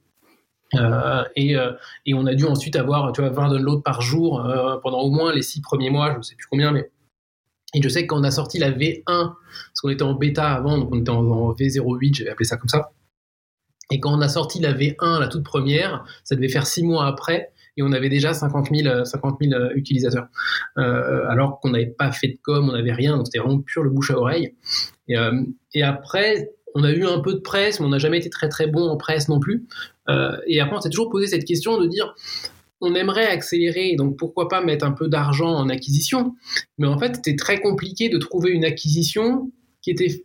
Euh, et, euh, et, on a dû ensuite avoir tu vois, 20 downloads par jour euh, pendant au moins les six premiers mois, je ne sais plus combien, mais. Et je sais que quand on a sorti la V1, parce qu'on était en bêta avant, donc on était en, V08, j'avais appelé ça comme ça. Et quand on a sorti la V1, la toute première, ça devait faire six mois après, et on avait déjà 50 000, 50 000 utilisateurs. alors qu'on n'avait pas fait de com, on n'avait rien, donc c'était vraiment pur le bouche à oreille. Et après, on a eu un peu de presse, mais on n'a jamais été très très bon en presse non plus. Euh, et après, on s'est toujours posé cette question de dire, on aimerait accélérer, donc pourquoi pas mettre un peu d'argent en acquisition? Mais en fait, c'était très compliqué de trouver une acquisition qui était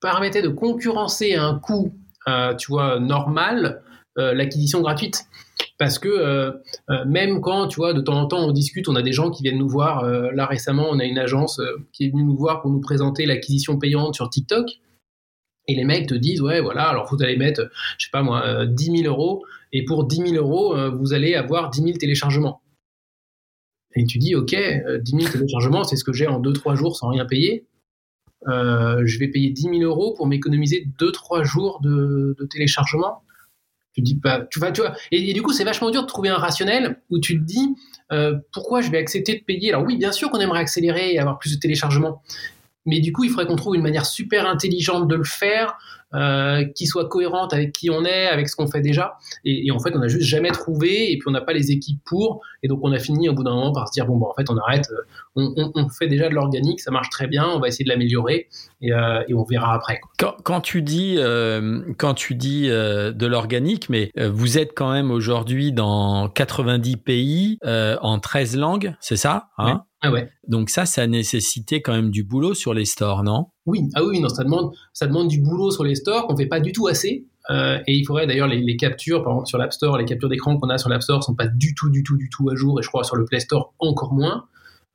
permettait de concurrencer à un coût, euh, tu vois, normal, euh, l'acquisition gratuite. Parce que même quand, tu vois, de temps en temps on discute, on a des gens qui viennent nous voir. là récemment, on a une agence qui est venue nous voir pour nous présenter l'acquisition payante sur TikTok. Et les mecs te disent, ouais, voilà, alors vous allez mettre, je sais pas moi, 10 euh, 000 euros, et pour 10 000 euros, euh, vous allez avoir 10 000 téléchargements. Et tu dis, ok, 10 euh, 000 téléchargements, c'est ce que j'ai en 2-3 jours sans rien payer. je vais payer 10 000 euros pour m'économiser 2-3 jours de, téléchargement. Tu dis pas, tu vas, tu vois. Et, du coup, c'est vachement dur de trouver un rationnel où tu te dis pourquoi je vais accepter de payer? Alors oui, bien sûr qu'on aimerait accélérer et avoir plus de téléchargements, mais du coup, il faudrait qu'on trouve une manière super intelligente de le faire euh, qui soit cohérente avec qui on est, avec ce qu'on fait déjà. Et, en fait, on n'a juste jamais trouvé, et puis on n'a pas les équipes pour. Et donc, on a fini au bout d'un moment par se dire bon, bon, en fait, on arrête. Euh, on, fait déjà de l'organique, ça marche très bien. On va essayer de l'améliorer, et, euh, on verra après. Quand, tu dis, quand tu dis de l'organique, mais vous êtes quand même aujourd'hui dans 90 pays en 13 langues, c'est ça hein? Ah ouais. Donc ça, ça a nécessité quand même du boulot sur les stores, non? Oui, ah oui, non, ça demande, ça demande du boulot sur les stores qu'on fait pas du tout assez. Euh, et il faudrait d'ailleurs les, captures, par exemple sur l'App Store, les captures d'écran qu'on a sur l'App Store sont pas du tout, du tout, du tout à jour. Et je crois sur le Play Store encore moins.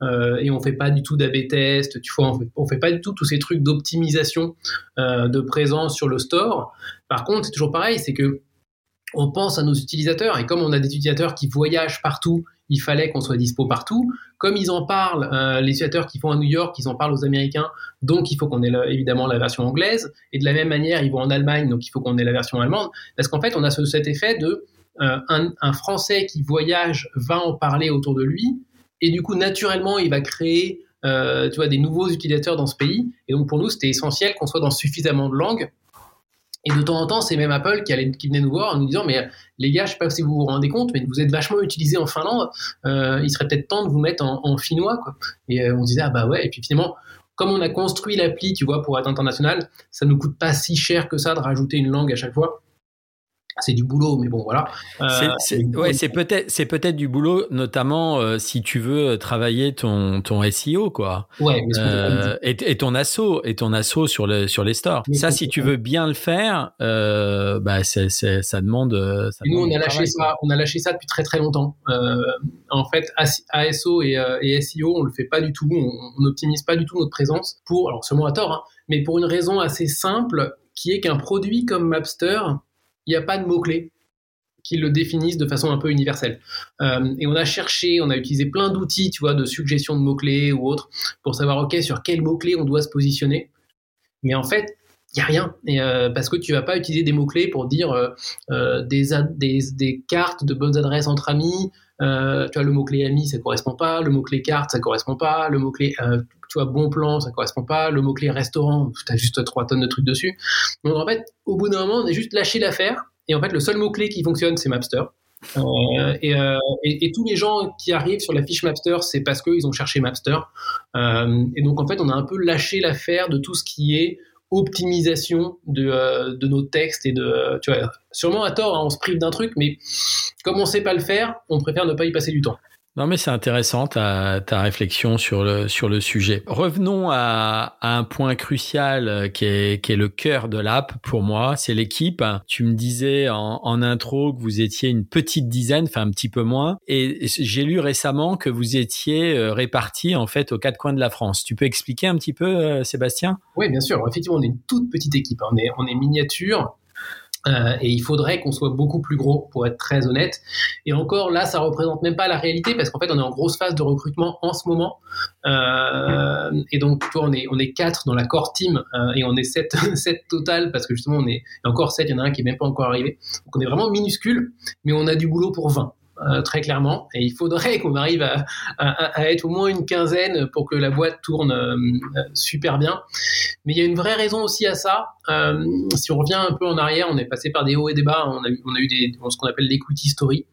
Euh, et on fait pas du tout d'AB test, tu vois, on fait, fait pas du tout tous ces trucs d'optimisation euh, de présence sur le store. Par contre, c'est toujours pareil, c'est que on pense à nos utilisateurs et comme on a des utilisateurs qui voyagent partout, il fallait qu'on soit dispo partout. Comme ils en parlent, euh, les utilisateurs qui font à New York, ils en parlent aux Américains, donc il faut qu'on ait évidemment la version anglaise. Et de la même manière, ils vont en Allemagne, donc il faut qu'on ait la version allemande. Parce qu'en fait, on a cet effet de euh, un, Français qui voyage va en parler autour de lui, et du coup, naturellement, il va créer euh, tu vois, des nouveaux utilisateurs dans ce pays. Et donc pour nous, c'était essentiel qu'on soit dans suffisamment de langues et de temps en temps, c'est même Apple qui, allait, qui venait nous voir en nous disant Mais les gars, je sais pas si vous vous rendez compte, mais vous êtes vachement utilisés en Finlande. Euh, il serait peut-être temps de vous mettre en, finnois. Quoi. Et euh, on disait Ah bah ouais. Et puis finalement, comme on a construit l'appli, tu vois, pour être international, ça nous coûte pas si cher que ça de rajouter une langue à chaque fois c'est du boulot, mais bon, voilà. Euh, c'est ouais, c'est peut-être c'est peut-être du boulot, notamment euh, si tu veux travailler ton ton SEO, quoi. Ouais. Euh, et, et, ton assaut et ton assaut sur le sur les stores. ça, si tu veux bien le faire, euh, bah c'est ça demande. Ça nous, on a lâché ça, on a lâché ça depuis très très longtemps. en fait, ASO et, et, SEO, on le fait pas du tout. On n'optimise pas du tout notre présence pour, alors seulement à tort, hein, mais pour une raison assez simple, qui est qu'un produit comme Mapster il n'y a pas de mots-clés qui le définissent de façon un peu universelle. Euh, et on a cherché, on a utilisé plein d'outils, tu vois, de suggestions de mots-clés ou autres, pour savoir, OK, sur quels mots-clés on doit se positionner. Mais en fait, il n'y a rien. Euh, parce que tu vas pas utiliser des mots-clés pour dire euh, des, des, des, cartes de bonnes adresses entre amis. tu vois, le mot-clé ami, ça correspond pas. Le mot-clé carte, ça correspond pas. Le mot-clé, tu bon plan, ça correspond pas. Le mot-clé restaurant, tu as juste trois tonnes de trucs dessus. Donc en fait, au bout d'un moment, on a juste lâché l'affaire. Et en fait, le seul mot-clé qui fonctionne, c'est Mapster. Euh, euh, et, tous les gens qui arrivent sur la fiche Mapster, c'est parce qu'ils ont cherché Mapster. Euh, et donc, en fait, on a un peu lâché l'affaire de tout ce qui est optimisation de, de nos textes et de, tu vois, sûrement à tort, hein, on se prive d'un truc, mais comme on sait pas le faire, on préfère ne pas y passer du temps. Non, mais c'est intéressant ta, ta réflexion sur le, sur le sujet. Revenons à, à un point crucial euh, qui est, qui est le cœur de l'app pour moi, c'est l'équipe. Tu me disais en, en, intro que vous étiez une petite dizaine, enfin un petit peu moins, et j'ai lu récemment que vous étiez euh, répartis en fait aux quatre coins de la France. Tu peux expliquer un petit peu, euh, Sébastien? Oui, bien sûr. Effectivement, on est une toute petite équipe. On est, on est miniature. Euh, et il faudrait qu'on soit beaucoup plus gros pour être très honnête. Et encore là, ça représente même pas la réalité parce qu'en fait, on est en grosse phase de recrutement en ce moment. Euh, et donc, toi, on est on est quatre dans la core team euh, et on est sept sept total parce que justement, on est encore sept. Il y en a un qui est même pas encore arrivé. Donc, on est vraiment minuscule, mais on a du boulot pour 20. Euh, très clairement. Et il faudrait qu'on arrive à, être au moins une quinzaine pour que la boîte tourne euh, super bien. Mais il y a une vraie raison aussi à ça. Euh, si on revient un peu en arrière, on est passé par des hauts et des bas. On a eu, ce qu'on appelle l'equity story,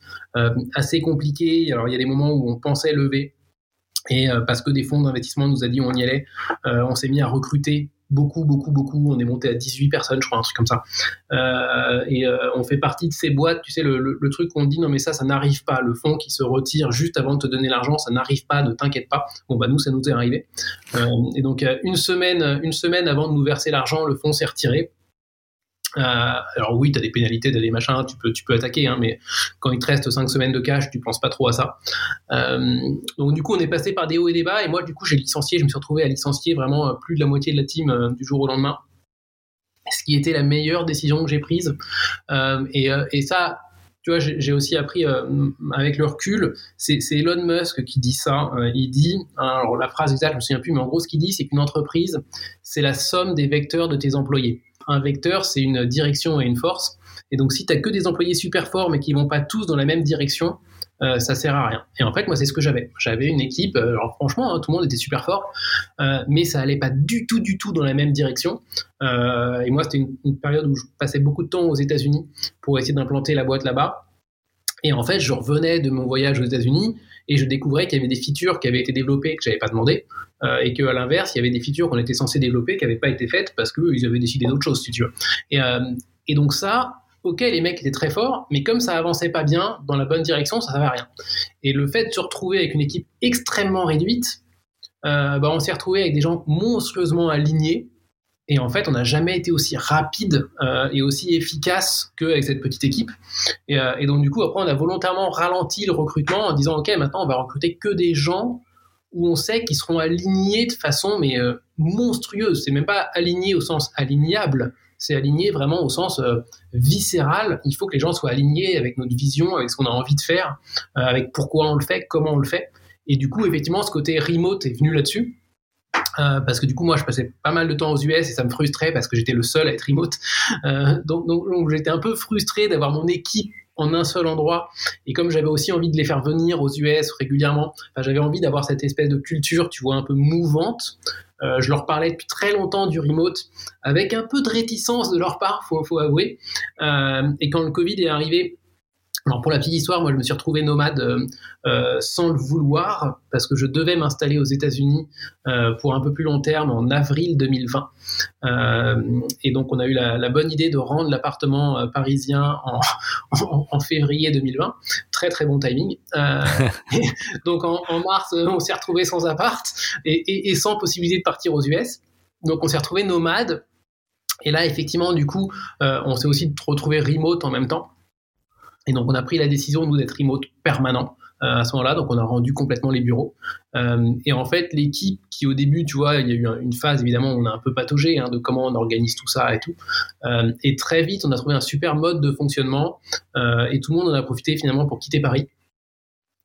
assez compliqué. Alors il y a des moments où on pensait lever. Et parce que des fonds d'investissement nous a dit on y allait, on s'est mis à recruter beaucoup, beaucoup, beaucoup. On est monté à 18 personnes, je crois, un truc comme ça. Euh, et euh, on fait partie de ces boîtes, tu sais, le, le, truc qu'on dit, non mais ça, ça n'arrive pas. Le fonds qui se retire juste avant de te donner l'argent, ça n'arrive pas, ne t'inquiète pas. Bon, bah nous, ça nous est arrivé. Euh, et donc, une semaine, une semaine avant de nous verser l'argent, le fonds s'est retiré. Euh, alors oui, tu as des pénalités, des machins, tu peux, tu peux attaquer, hein, mais quand il te reste 5 semaines de cash, tu penses pas trop à ça. Euh, donc du coup, on est passé par des hauts et des bas, et moi, du coup, j'ai licencié, je me suis retrouvé à licencier vraiment euh, plus de la moitié de la team du jour au lendemain, ce qui était la meilleure décision que j'ai prise. Et, et, ça, tu vois, j'ai aussi appris avec le recul, c'est Elon Musk qui dit ça. il dit, alors la phrase exacte, je me souviens plus, mais en gros, ce qu'il dit, c'est qu'une entreprise, c'est la somme des vecteurs de tes employés. Un vecteur, c'est une direction et une force. Et donc, si tu as que des employés super forts, mais qui vont pas tous dans la même direction, euh, ça sert à rien. Et en fait, moi, c'est ce que j'avais. J'avais une équipe, euh, alors franchement, hein, tout le monde était super fort, euh, mais ça allait pas du tout, du tout dans la même direction. et moi, c'était une, période où je passais beaucoup de temps aux États-Unis pour essayer d'implanter la boîte là-bas. Et en fait, je revenais de mon voyage aux États-Unis et je découvrais qu'il y avait des features qui avaient été développées que j'avais pas demandé euh, et qu'à l'inverse, il y avait des features qu'on était censé développer qui n'avaient pas été faites parce qu'ils avaient décidé d'autre chose, si tu veux. Et, euh, et donc ça, ok, les mecs étaient très forts, mais comme ça avançait pas bien dans la bonne direction, ça ne servait rien. Et le fait de se retrouver avec une équipe extrêmement réduite, euh, bah on s'est retrouvé avec des gens monstrueusement alignés. Et en fait, on n'a jamais été aussi rapide euh, et aussi efficace qu'avec cette petite équipe. Et, euh, et, donc, du coup, après, on a volontairement ralenti le recrutement en disant, OK, maintenant, on va recruter que des gens où on sait qu'ils seront alignés de façon mais euh, monstrueuse. C'est même pas aligné au sens alignable, c'est aligné vraiment au sens euh, viscéral. Il faut que les gens soient alignés avec notre vision, avec ce qu'on a envie de faire, avec pourquoi on le fait, comment on le fait. Et du coup, effectivement, ce côté remote est venu là-dessus. Parce que du coup, moi, je passais pas mal de temps aux US et ça me frustrait parce que j'étais le seul à être remote. donc, donc, j'étais un peu frustré d'avoir mon équipe en un seul endroit. Et comme j'avais aussi envie de les faire venir aux US régulièrement, j'avais envie d'avoir cette espèce de culture, tu vois, un peu mouvante. Euh, je leur parlais depuis très longtemps du remote, avec un peu de réticence de leur part, faut, avouer. Euh, et quand le Covid est arrivé, alors pour la petite histoire, moi je me suis retrouvé nomade euh, euh, sans le vouloir parce que je devais m'installer aux États-Unis euh, pour un peu plus long terme en avril 2020. Euh, et donc on a eu la, la bonne idée de rendre l'appartement euh, parisien en, en, en, février 2020. Très très bon timing. donc en, en, mars, on s'est retrouvé sans appart et, et, et sans possibilité de partir aux US. Donc on s'est retrouvé nomade. Et là, effectivement, du coup, on s'est aussi retrouvé remote en même temps. Et donc, on a pris la décision, nous, d'être remote permanent euh, à ce moment-là. Donc, on a rendu complètement les bureaux. Euh, et en fait, l'équipe qui, au début, tu vois, il y a eu une phase, évidemment, on a un peu pataugé hein, de comment on organise tout ça et tout. Euh, et très vite, on a trouvé un super mode de fonctionnement. Et tout le monde en a profité, finalement, pour quitter Paris.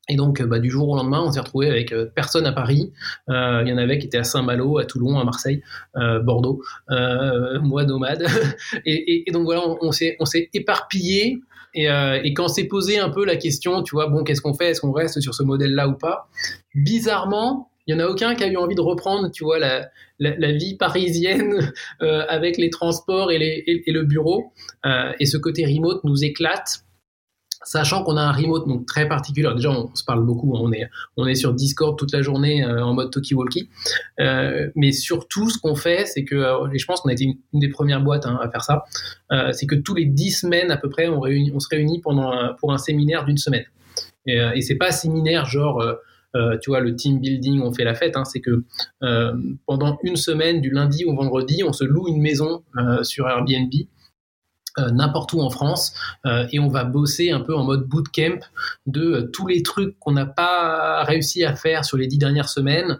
Et donc, bah, du jour au lendemain, on s'est retrouvé avec personne à Paris. Il y en avait qui étaient à Saint-Malo, à Toulon, à Marseille, Bordeaux, moi nomade. et, donc voilà, on, on s'est éparpillé et, euh, et quand s'est posé un peu la question, tu vois, bon, qu'est-ce qu'on fait? Est-ce qu'on reste sur ce modèle-là ou pas? Bizarrement, il y en a aucun qui a eu envie de reprendre, tu vois, la, vie parisienne euh, avec les transports et le bureau. Euh, et ce côté remote nous éclate sachant qu'on a un remote donc très particulier. déjà, on, se parle beaucoup, hein. on est on est sur Discord toute la journée euh, en mode talkie-walkie. Euh, mais surtout, ce qu'on fait, c'est que, euh, et je pense qu'on a été une, des premières boîtes hein, à faire ça, c'est que tous les dix semaines à peu près, on, se réunit pendant un, pour un séminaire d'une semaine. Et, et c'est pas séminaire genre tu vois, le team building, on fait la fête, hein, c'est que pendant une semaine, du lundi au vendredi, on se loue une maison sur Airbnb n'importe où en France euh, et on va bosser un peu en mode bootcamp de euh, tous les trucs qu'on n'a pas réussi à faire sur les dix dernières semaines.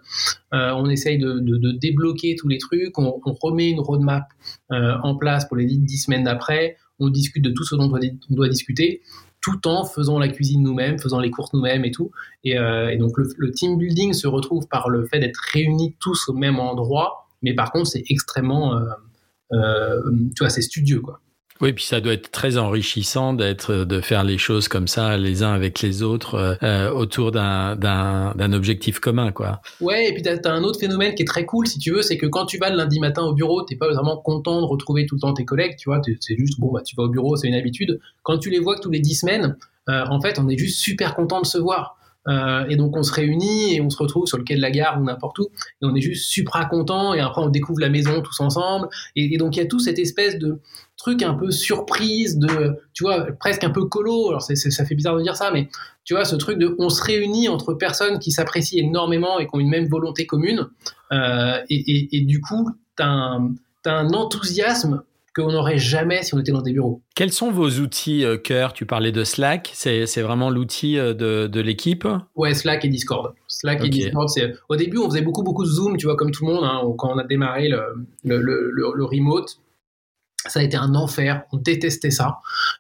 on essaye de, de, de, débloquer tous les trucs, on, on remet une roadmap en place pour les dix semaines d'après, on discute de tout ce dont on doit, on doit discuter tout en faisant la cuisine nous-mêmes, faisant les courses nous-mêmes et tout. Et, et donc le, le, team building se retrouve par le fait d'être réunis tous au même endroit, mais par contre c'est extrêmement, tu vois, c'est studieux quoi. Oui, puis ça doit être très enrichissant d'être, de faire les choses comme ça, les uns avec les autres, euh, autour d'un, objectif commun, quoi. Ouais, et puis t'as, as un autre phénomène qui est très cool, si tu veux, c'est que quand tu vas le lundi matin au bureau, t'es pas vraiment content de retrouver tout le temps tes collègues, tu vois, c'est juste, bon, bah, tu vas au bureau, c'est une habitude. Quand tu les vois que tous les dix semaines, euh, en fait, on est juste super content de se voir. Euh, et donc on se réunit et on se retrouve sur le quai de la gare ou n'importe où et on est juste supra content et après on découvre la maison tous ensemble et, et donc il y a tout cette espèce de truc un peu surprise de tu vois presque un peu colo alors c'est, ça fait bizarre de dire ça mais tu vois ce truc de on se réunit entre personnes qui s'apprécient énormément et qui ont une même volonté commune euh, et, et, et, du coup t'as un, t'as un enthousiasme qu'on n'aurait jamais si on était dans des bureaux. Quels sont vos outils euh, cœur? Tu parlais de Slack, c'est, vraiment l'outil euh, de, de l'équipe? Ouais, Slack et Discord. Slack okay. et Discord, c'est... Au début, on faisait beaucoup, beaucoup de Zoom, tu vois, comme tout le monde, hein, quand on a démarré le, le, le, le remote. Ça a été un enfer. On détestait ça.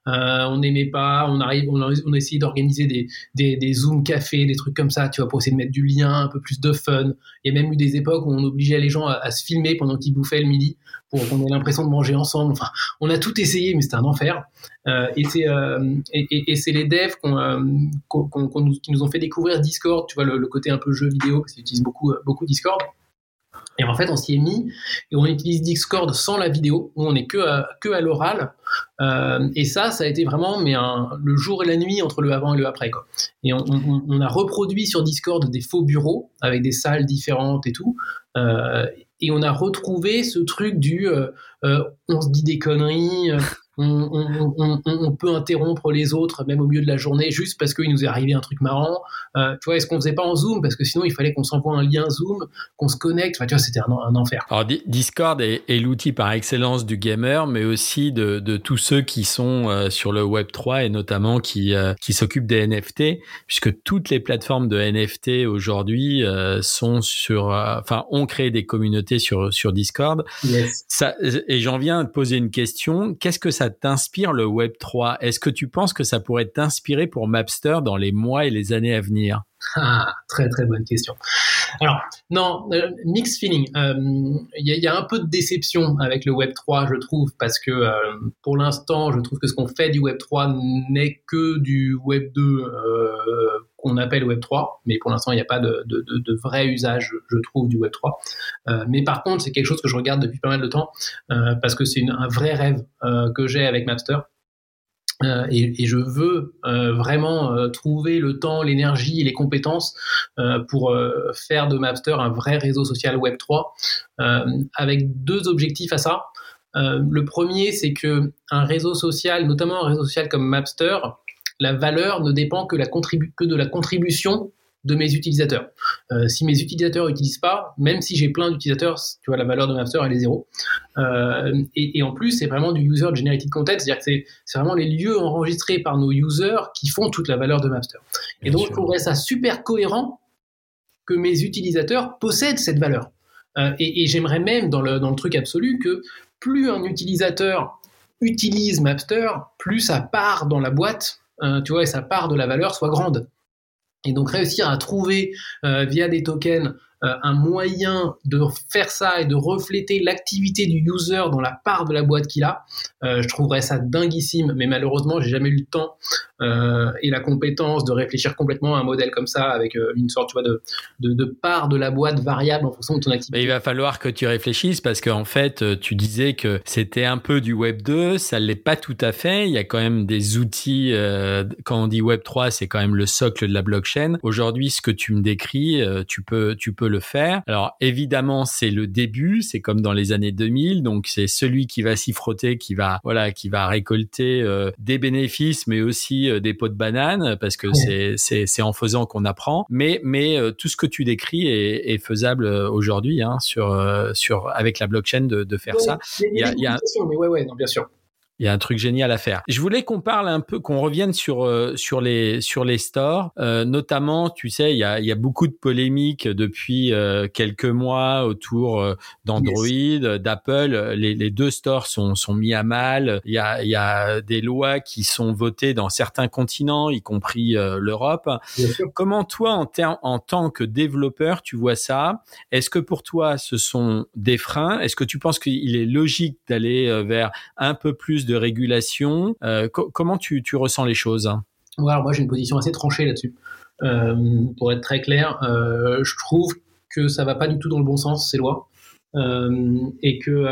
Euh, on n'aimait pas. On arrive, on a, on a essayé d'organiser des, des, des Zoom cafés, des trucs comme ça, tu vois, pour essayer de mettre du lien, un peu plus de fun. Il y a même eu des époques où on obligeait les gens à, se filmer pendant qu'ils bouffaient le midi pour qu'on ait l'impression de manger ensemble. Enfin, on a tout essayé, mais c'était un enfer. Euh, et c'est euh, et, et les devs qu'on, euh, qu'on, qu'on nous, qui nous ont fait découvrir Discord. Tu vois le, le côté un peu jeu vidéo parce qu'ils utilisent beaucoup beaucoup Discord. Et en fait, on s'y est mis et on utilise Discord sans la vidéo, où on est que à, que à l'oral. Euh, et ça, ça a été vraiment mais un, le jour et la nuit entre le avant et le après. Quoi. Et on, on, on a reproduit sur Discord des faux bureaux avec des salles différentes et tout. Euh, et on a retrouvé ce truc du euh, euh on se dit des conneries, on, on, on, peut interrompre les autres même au milieu de la journée juste parce qu'il nous est arrivé un truc marrant. Euh, tu vois, est-ce qu'on faisait pas en Zoom? Parce que sinon il fallait qu'on s'envoie un lien Zoom, qu'on se connecte. Enfin, tu vois, c'était un, un, enfer. Alors Discord est, est l'outil par excellence du gamer, mais aussi de, de tous ceux qui sont euh, sur le Web 3 et notamment qui euh, qui s'occupent des NFT, puisque toutes les plateformes de NFT aujourd'hui sont sur, enfin, ont créé des communautés sur sur Discord. Yes. Ça, et j'en viens à te poser une question. Qu'est-ce que ça t'inspire le Web 3 Est-ce que tu penses que ça pourrait t'inspirer pour Mapster dans les mois et les années à venir? Ah, très très bonne question. Alors, non, euh, mixed feeling. Il euh, y, a un peu de déception avec le Web 3, je trouve, parce que euh, pour l'instant, je trouve que ce qu'on fait du Web 3 n'est que du Web 2 euh, appelle Web 3, mais pour l'instant, il n'y a pas de, vrai usage, je trouve, du Web 3. mais par contre, c'est quelque chose que je regarde depuis pas mal de temps, parce que c'est un vrai rêve que j'ai avec Mapster. Euh, et, je veux euh, vraiment euh, trouver le temps, l'énergie et les compétences euh, pour euh, faire de Mapster un vrai réseau social Web 3, euh, avec deux objectifs à ça. le premier, c'est que un réseau social, notamment un réseau social comme Mapster, la valeur ne dépend que, la que de la contribution de mes utilisateurs. Euh, si mes utilisateurs n'utilisent pas, même si j'ai plein d'utilisateurs, tu vois, la valeur de Mapster, elle est zéro. Euh, et, et, en plus, c'est vraiment du user generated content, c'est-à-dire que c'est vraiment les lieux enregistrés par nos users qui font toute la valeur de Mapster. Et donc, je trouverais ça super cohérent que mes utilisateurs possèdent cette valeur. Euh, et, et j'aimerais même, dans le, dans le truc absolu, que plus un utilisateur utilise Mapster, plus sa part dans la boîte, euh, tu vois, et sa part de la valeur soit grande. Et donc réussir à trouver euh, via des tokens un moyen de faire ça et de refléter l'activité du user dans la part de la boîte qu'il a, euh, je trouverais ça dinguissime. Mais malheureusement, j'ai jamais eu le temps euh, et la compétence de réfléchir complètement à un modèle comme ça avec euh, une sorte tu vois, de, de, part de la boîte variable en fonction de ton activité. Il va falloir que tu réfléchisses parce qu'en fait, euh, tu disais que c'était un peu du Web 2, ça l'est pas tout à fait. Il y a quand même des outils. Euh, quand on dit Web 3, c'est quand même le socle de la blockchain. Aujourd'hui, ce que tu me décris, tu peux, tu peux le faire. Alors évidemment, c'est le début, c'est comme dans les années 2000, donc c'est celui qui va s'y frotter, qui va voilà, qui va récolter euh, des bénéfices, mais aussi euh, des pots de banane, parce que ouais. c'est c'est en faisant qu'on apprend. Mais mais euh, tout ce que tu décris est, est faisable aujourd'hui hein, sur sur avec la blockchain de, de faire ouais, ça. Il y a, il y a... Mais ouais ouais non bien sûr. Il y a un truc génial à faire. Je voulais qu'on parle un peu, qu'on revienne sur euh, sur les sur les stores, euh, notamment, tu sais, il y a il y a beaucoup de polémiques depuis euh, quelques mois autour euh, d'Android, yes. d'Apple. Les, les, deux stores sont sont mis à mal. Il y a il y a des lois qui sont votées dans certains continents, y compris euh, l'Europe. Comment toi, en en tant que développeur, tu vois ça? Est-ce que pour toi, ce sont des freins? Est-ce que tu penses qu'il est logique d'aller euh, vers un peu plus de régulation. Euh, co comment tu, ressens les choses? Moi, j'ai une position assez tranchée là-dessus. Euh, pour être très clair, euh, je trouve que ça va pas du tout dans le bon sens, ces lois. Et que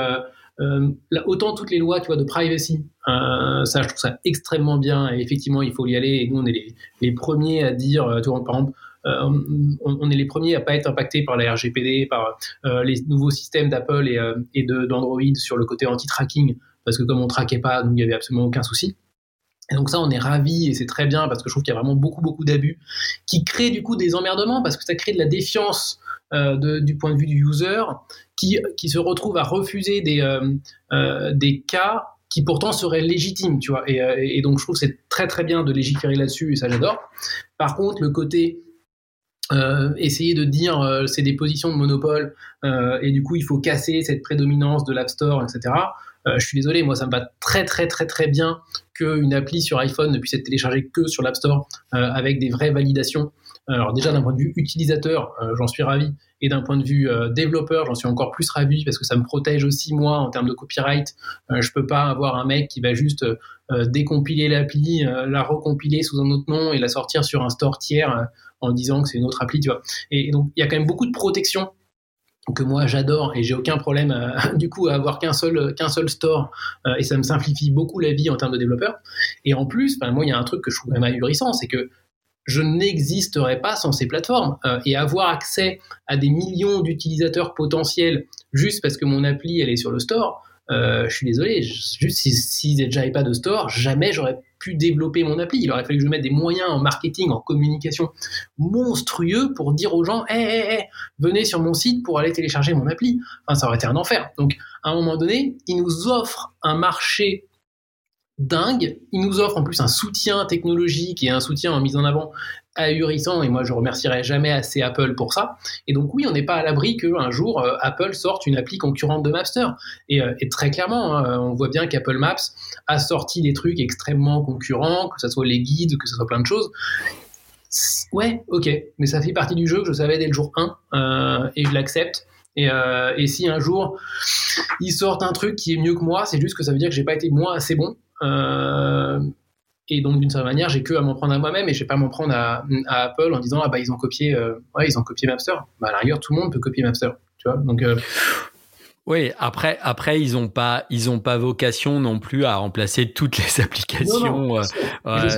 autant toutes les lois tu vois, de privacy, ça, je trouve ça extrêmement bien. Et effectivement, il faut y aller. Et nous, on est les, premiers à dire, par exemple, on, est les premiers à pas être impactés par la RGPD, par les nouveaux systèmes d'Apple et, et d'Android sur le côté anti-tracking parce que comme on traquait pas, nous, il y avait absolument aucun souci. Et donc ça, on est ravis et c'est très bien parce que je trouve qu'il y a vraiment beaucoup, beaucoup d'abus qui créent du coup des emmerdements parce que ça crée de la défiance euh, du point de vue du user qui, qui se retrouve à refuser des, euh, euh, des cas qui pourtant seraient légitimes, tu vois. Et, donc je trouve que c'est très, très bien de légiférer là-dessus et ça j'adore. Par contre, le côté essayer de dire euh, c'est des positions de monopole et du coup il faut casser cette prédominance de l'App Store, etc. je suis désolé, moi ça me va très très très très bien qu'une appli sur iPhone ne puisse être téléchargée que sur l'App Store avec des vraies validations. Alors déjà d'un point de vue utilisateur, j'en suis ravi, et d'un point de vue développeur, j'en suis encore plus ravi parce que ça me protège aussi moi en termes de copyright. je peux pas avoir un mec qui va juste décompiler l'appli, la recompiler sous un autre nom et la sortir sur un store tiers en disant que c'est une autre appli, tu vois. Et, donc, il y a quand même beaucoup de protection que moi j'adore et j'ai aucun problème euh, du coup à avoir qu'un seul qu'un seul store euh, et ça me simplifie beaucoup la vie en termes de développeur. Et en plus ben, moi il y a un truc que je trouve même ahurissant c'est que je n'existerais pas sans ces plateformes euh, et avoir accès à des millions d'utilisateurs potentiels juste parce que mon appli elle est sur le store je suis désolé juste si, si déjà pas de store jamais j'aurais pu développer mon appli. Il aurait fallu que je mette des moyens en marketing, en communication monstrueux pour dire aux gens, hé, hé, hé, venez sur mon site pour aller télécharger mon appli. Enfin, ça aurait été un enfer. Donc, à un moment donné, il nous offre un marché dingue. Il nous offre en plus un soutien technologique et un soutien en mise en avant ahurissant et moi je remercierai jamais assez Apple pour ça. Et donc oui, on n'est pas à l'abri qu'un jour euh, Apple sorte une appli concurrente de Mapster. Et, euh, très clairement, hein, on voit bien qu'Apple Maps a sorti des trucs extrêmement concurrents, que ce soit les guides, que ce soit plein de choses. Ouais, ok, mais ça fait partie du jeu que je savais dès le jour 1 euh, et je l'accepte. Et, et, si un jour ils sortent un truc qui est mieux que moi, c'est juste que ça veut dire que j'ai pas été moi assez bon. Et donc, d'une certaine manière, j'ai que à m'en prendre à moi-même et je vais pas m'en prendre à, Apple en disant ah bah ils ont copié, euh, ouais ils ont copié Mapster. Bah à la rigueur, tout le monde peut copier Mapster, tu vois. Donc euh, oui, après, après, ils ont pas, ils ont pas vocation non plus à remplacer toutes les applications euh,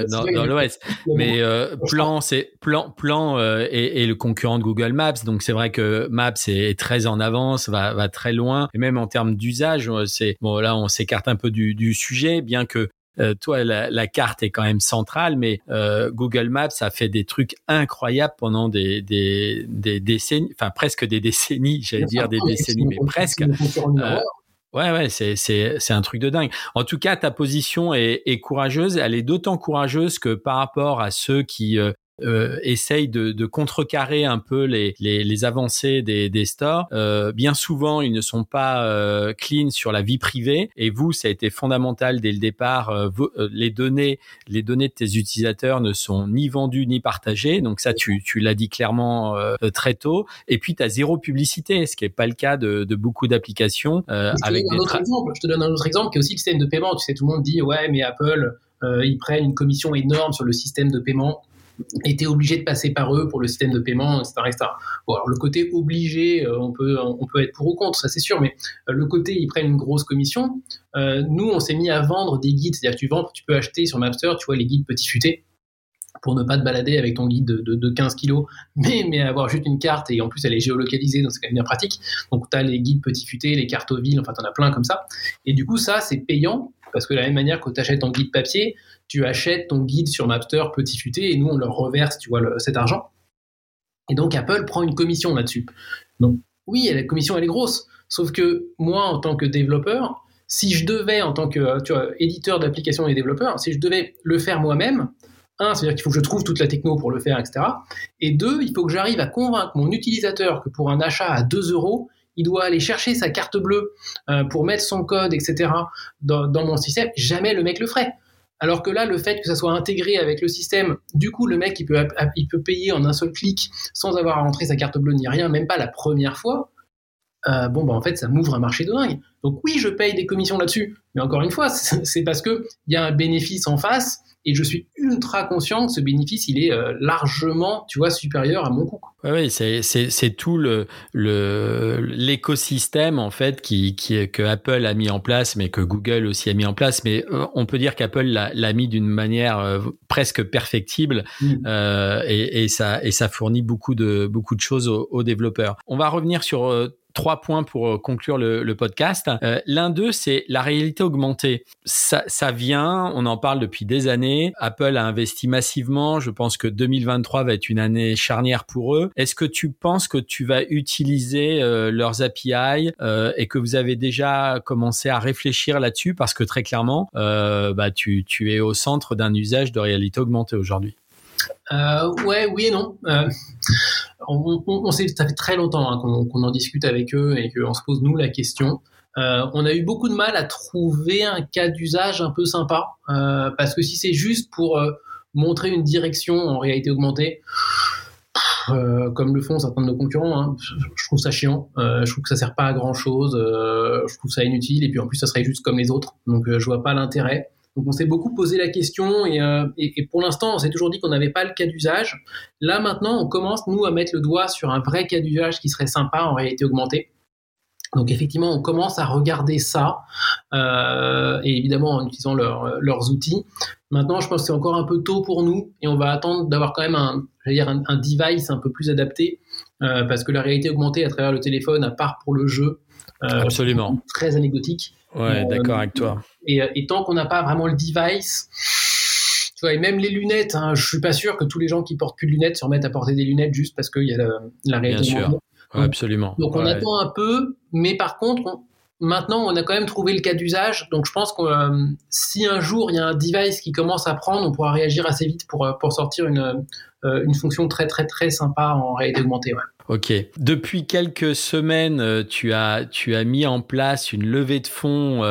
dans, l'OS. Mais Plan, c'est Plan, Plan est, le concurrent de Google Maps, donc c'est vrai que Maps est, très en avance, va, va très loin, et même en termes d'usage, c'est bon là, on s'écarte un peu du, du sujet, bien que euh, toi, la, carte est quand même centrale, mais euh, Google Maps a fait des trucs incroyables pendant des, des, des décennies, enfin presque des décennies, j'allais dire des décennies, mais presque. Euh, ouais, ouais, c'est, c'est, c'est un truc de dingue. En tout cas, ta position est, est courageuse. Elle est d'autant courageuse que par rapport à ceux qui euh, essaye de, de, contrecarrer un peu les, les, les avancées des, des stores. Euh, bien souvent, ils ne sont pas euh, clean sur la vie privée. Et vous, ça a été fondamental dès le départ. Euh, euh, les données, les données de tes utilisateurs ne sont ni vendues ni partagées. Donc ça, tu, tu l'as dit clairement très tôt. Et puis, tu as zéro publicité, ce qui n'est pas le cas de, de beaucoup d'applications. avec des exemple. Je te donne un autre exemple qui est aussi le système de paiement. Tu sais, tout le monde dit ouais, mais Apple, ils prennent une commission énorme sur le système de paiement était obligé de passer par eux pour le système de paiement, etc. Bon, alors le côté obligé, euh, on peut, on peut être pour ou contre, ça c'est sûr, mais euh, le côté ils prennent une grosse commission. Euh, nous, on s'est mis à vendre des guides, c'est-à-dire tu vends, tu peux acheter sur Mapster, tu vois les guides petit futés pour ne pas te balader avec ton guide de, de, 15 kilos, mais, mais avoir juste une carte et en plus elle est géolocalisée, donc c'est quand même bien pratique. Donc tu as les guides petit futés, les cartes aux villes, enfin tu en as plein comme ça. Et du coup, ça c'est payant parce que de la même manière que tu achètes ton guide papier, tu achètes ton guide sur Mapster petit futé et nous on leur reverse, tu vois, cet argent. Et donc Apple prend une commission là-dessus. Donc oui, la commission elle est grosse, sauf que moi en tant que développeur, si je devais en tant que tu éditeur d'applications et développeur, si je devais le faire moi-même, un, c'est-à-dire qu'il faut que je trouve toute la techno pour le faire, etc. Et deux, il faut que j'arrive à convaincre mon utilisateur que pour un achat à 2 euros, il doit aller chercher sa carte bleue euh, pour mettre son code, etc. Dans, mon système. Jamais le mec le ferait. Alors que là, le fait que ça soit intégré avec le système, du coup, le mec, il peut, il peut payer en un seul clic sans avoir à rentrer sa carte bleue ni rien, même pas la première fois. Euh, bon, bah, en fait, ça m'ouvre un marché de dingue. Donc oui, je paye des commissions là-dessus. Mais encore une fois, c'est parce qu'il y a un bénéfice en face et je suis ultra conscient que ce bénéfice, il est euh, largement, tu vois, supérieur à mon coût. Oui, c'est tout le l'écosystème en fait qui, qui que Apple a mis en place, mais que Google aussi a mis en place. Mais euh, on peut dire qu'Apple l'a mis d'une manière euh, presque perfectible mmh. et, et, ça et ça fournit beaucoup de beaucoup de choses aux, aux développeurs. On va revenir sur trois points pour euh, conclure le, podcast. Euh, l'un d'eux, c'est la réalité augmentée. Ça, ça vient, on en parle depuis des années. Apple a investi massivement. Je pense que 2023 va être une année charnière pour eux. Est-ce que tu penses que tu vas utiliser euh, leurs API et que vous avez déjà commencé à réfléchir là-dessus? Parce que très clairement, bah, tu, tu es au centre d'un usage de réalité augmentée aujourd'hui euh, ouais, oui et non. Euh, on, sait, ça fait très longtemps hein, qu'on en discute avec eux et qu'on se pose nous la question. on a eu beaucoup de mal à trouver un cas d'usage un peu sympa, parce que si c'est juste pour montrer une direction en réalité augmentée, comme le font certains de nos concurrents, hein, je trouve ça chiant. je trouve que ça sert pas à grand chose. je trouve ça inutile. Et puis en plus, ça serait juste comme les autres. Donc je vois pas l'intérêt. Donc on s'est beaucoup posé la question euh, et, pour l'instant on s'est toujours dit qu'on n'avait pas le cas d'usage. Là maintenant on commence nous à mettre le doigt sur un vrai cas d'usage qui serait sympa en réalité augmentée. Donc effectivement, on commence à regarder ça, euh, et évidemment en utilisant leurs outils. Maintenant, je pense que c'est encore un peu tôt pour nous, et on va attendre d'avoir quand même un, dire device un peu plus adapté, euh, parce que la réalité augmentée à travers le téléphone, à part pour le jeu, euh, Absolument. très anecdotique. Ouais, d'accord avec toi. Et, et tant qu'on n'a pas vraiment le device, tu vois, et même les lunettes, hein, je suis pas sûr que tous les gens qui portent plus de lunettes se remettent à porter des lunettes juste parce qu'il y a la, la réalité. Bien sûr, absolument. Donc on attend un peu, mais par contre, maintenant on a quand même trouvé le cas d'usage. Donc je pense que euh, si un jour il y a un device qui commence à prendre, on pourra réagir assez vite pour, euh, pour sortir une, euh, une fonction très très très sympa en réalité augmentée. Ouais. Ok. Depuis quelques semaines, tu as, tu as mis en place une levée de fonds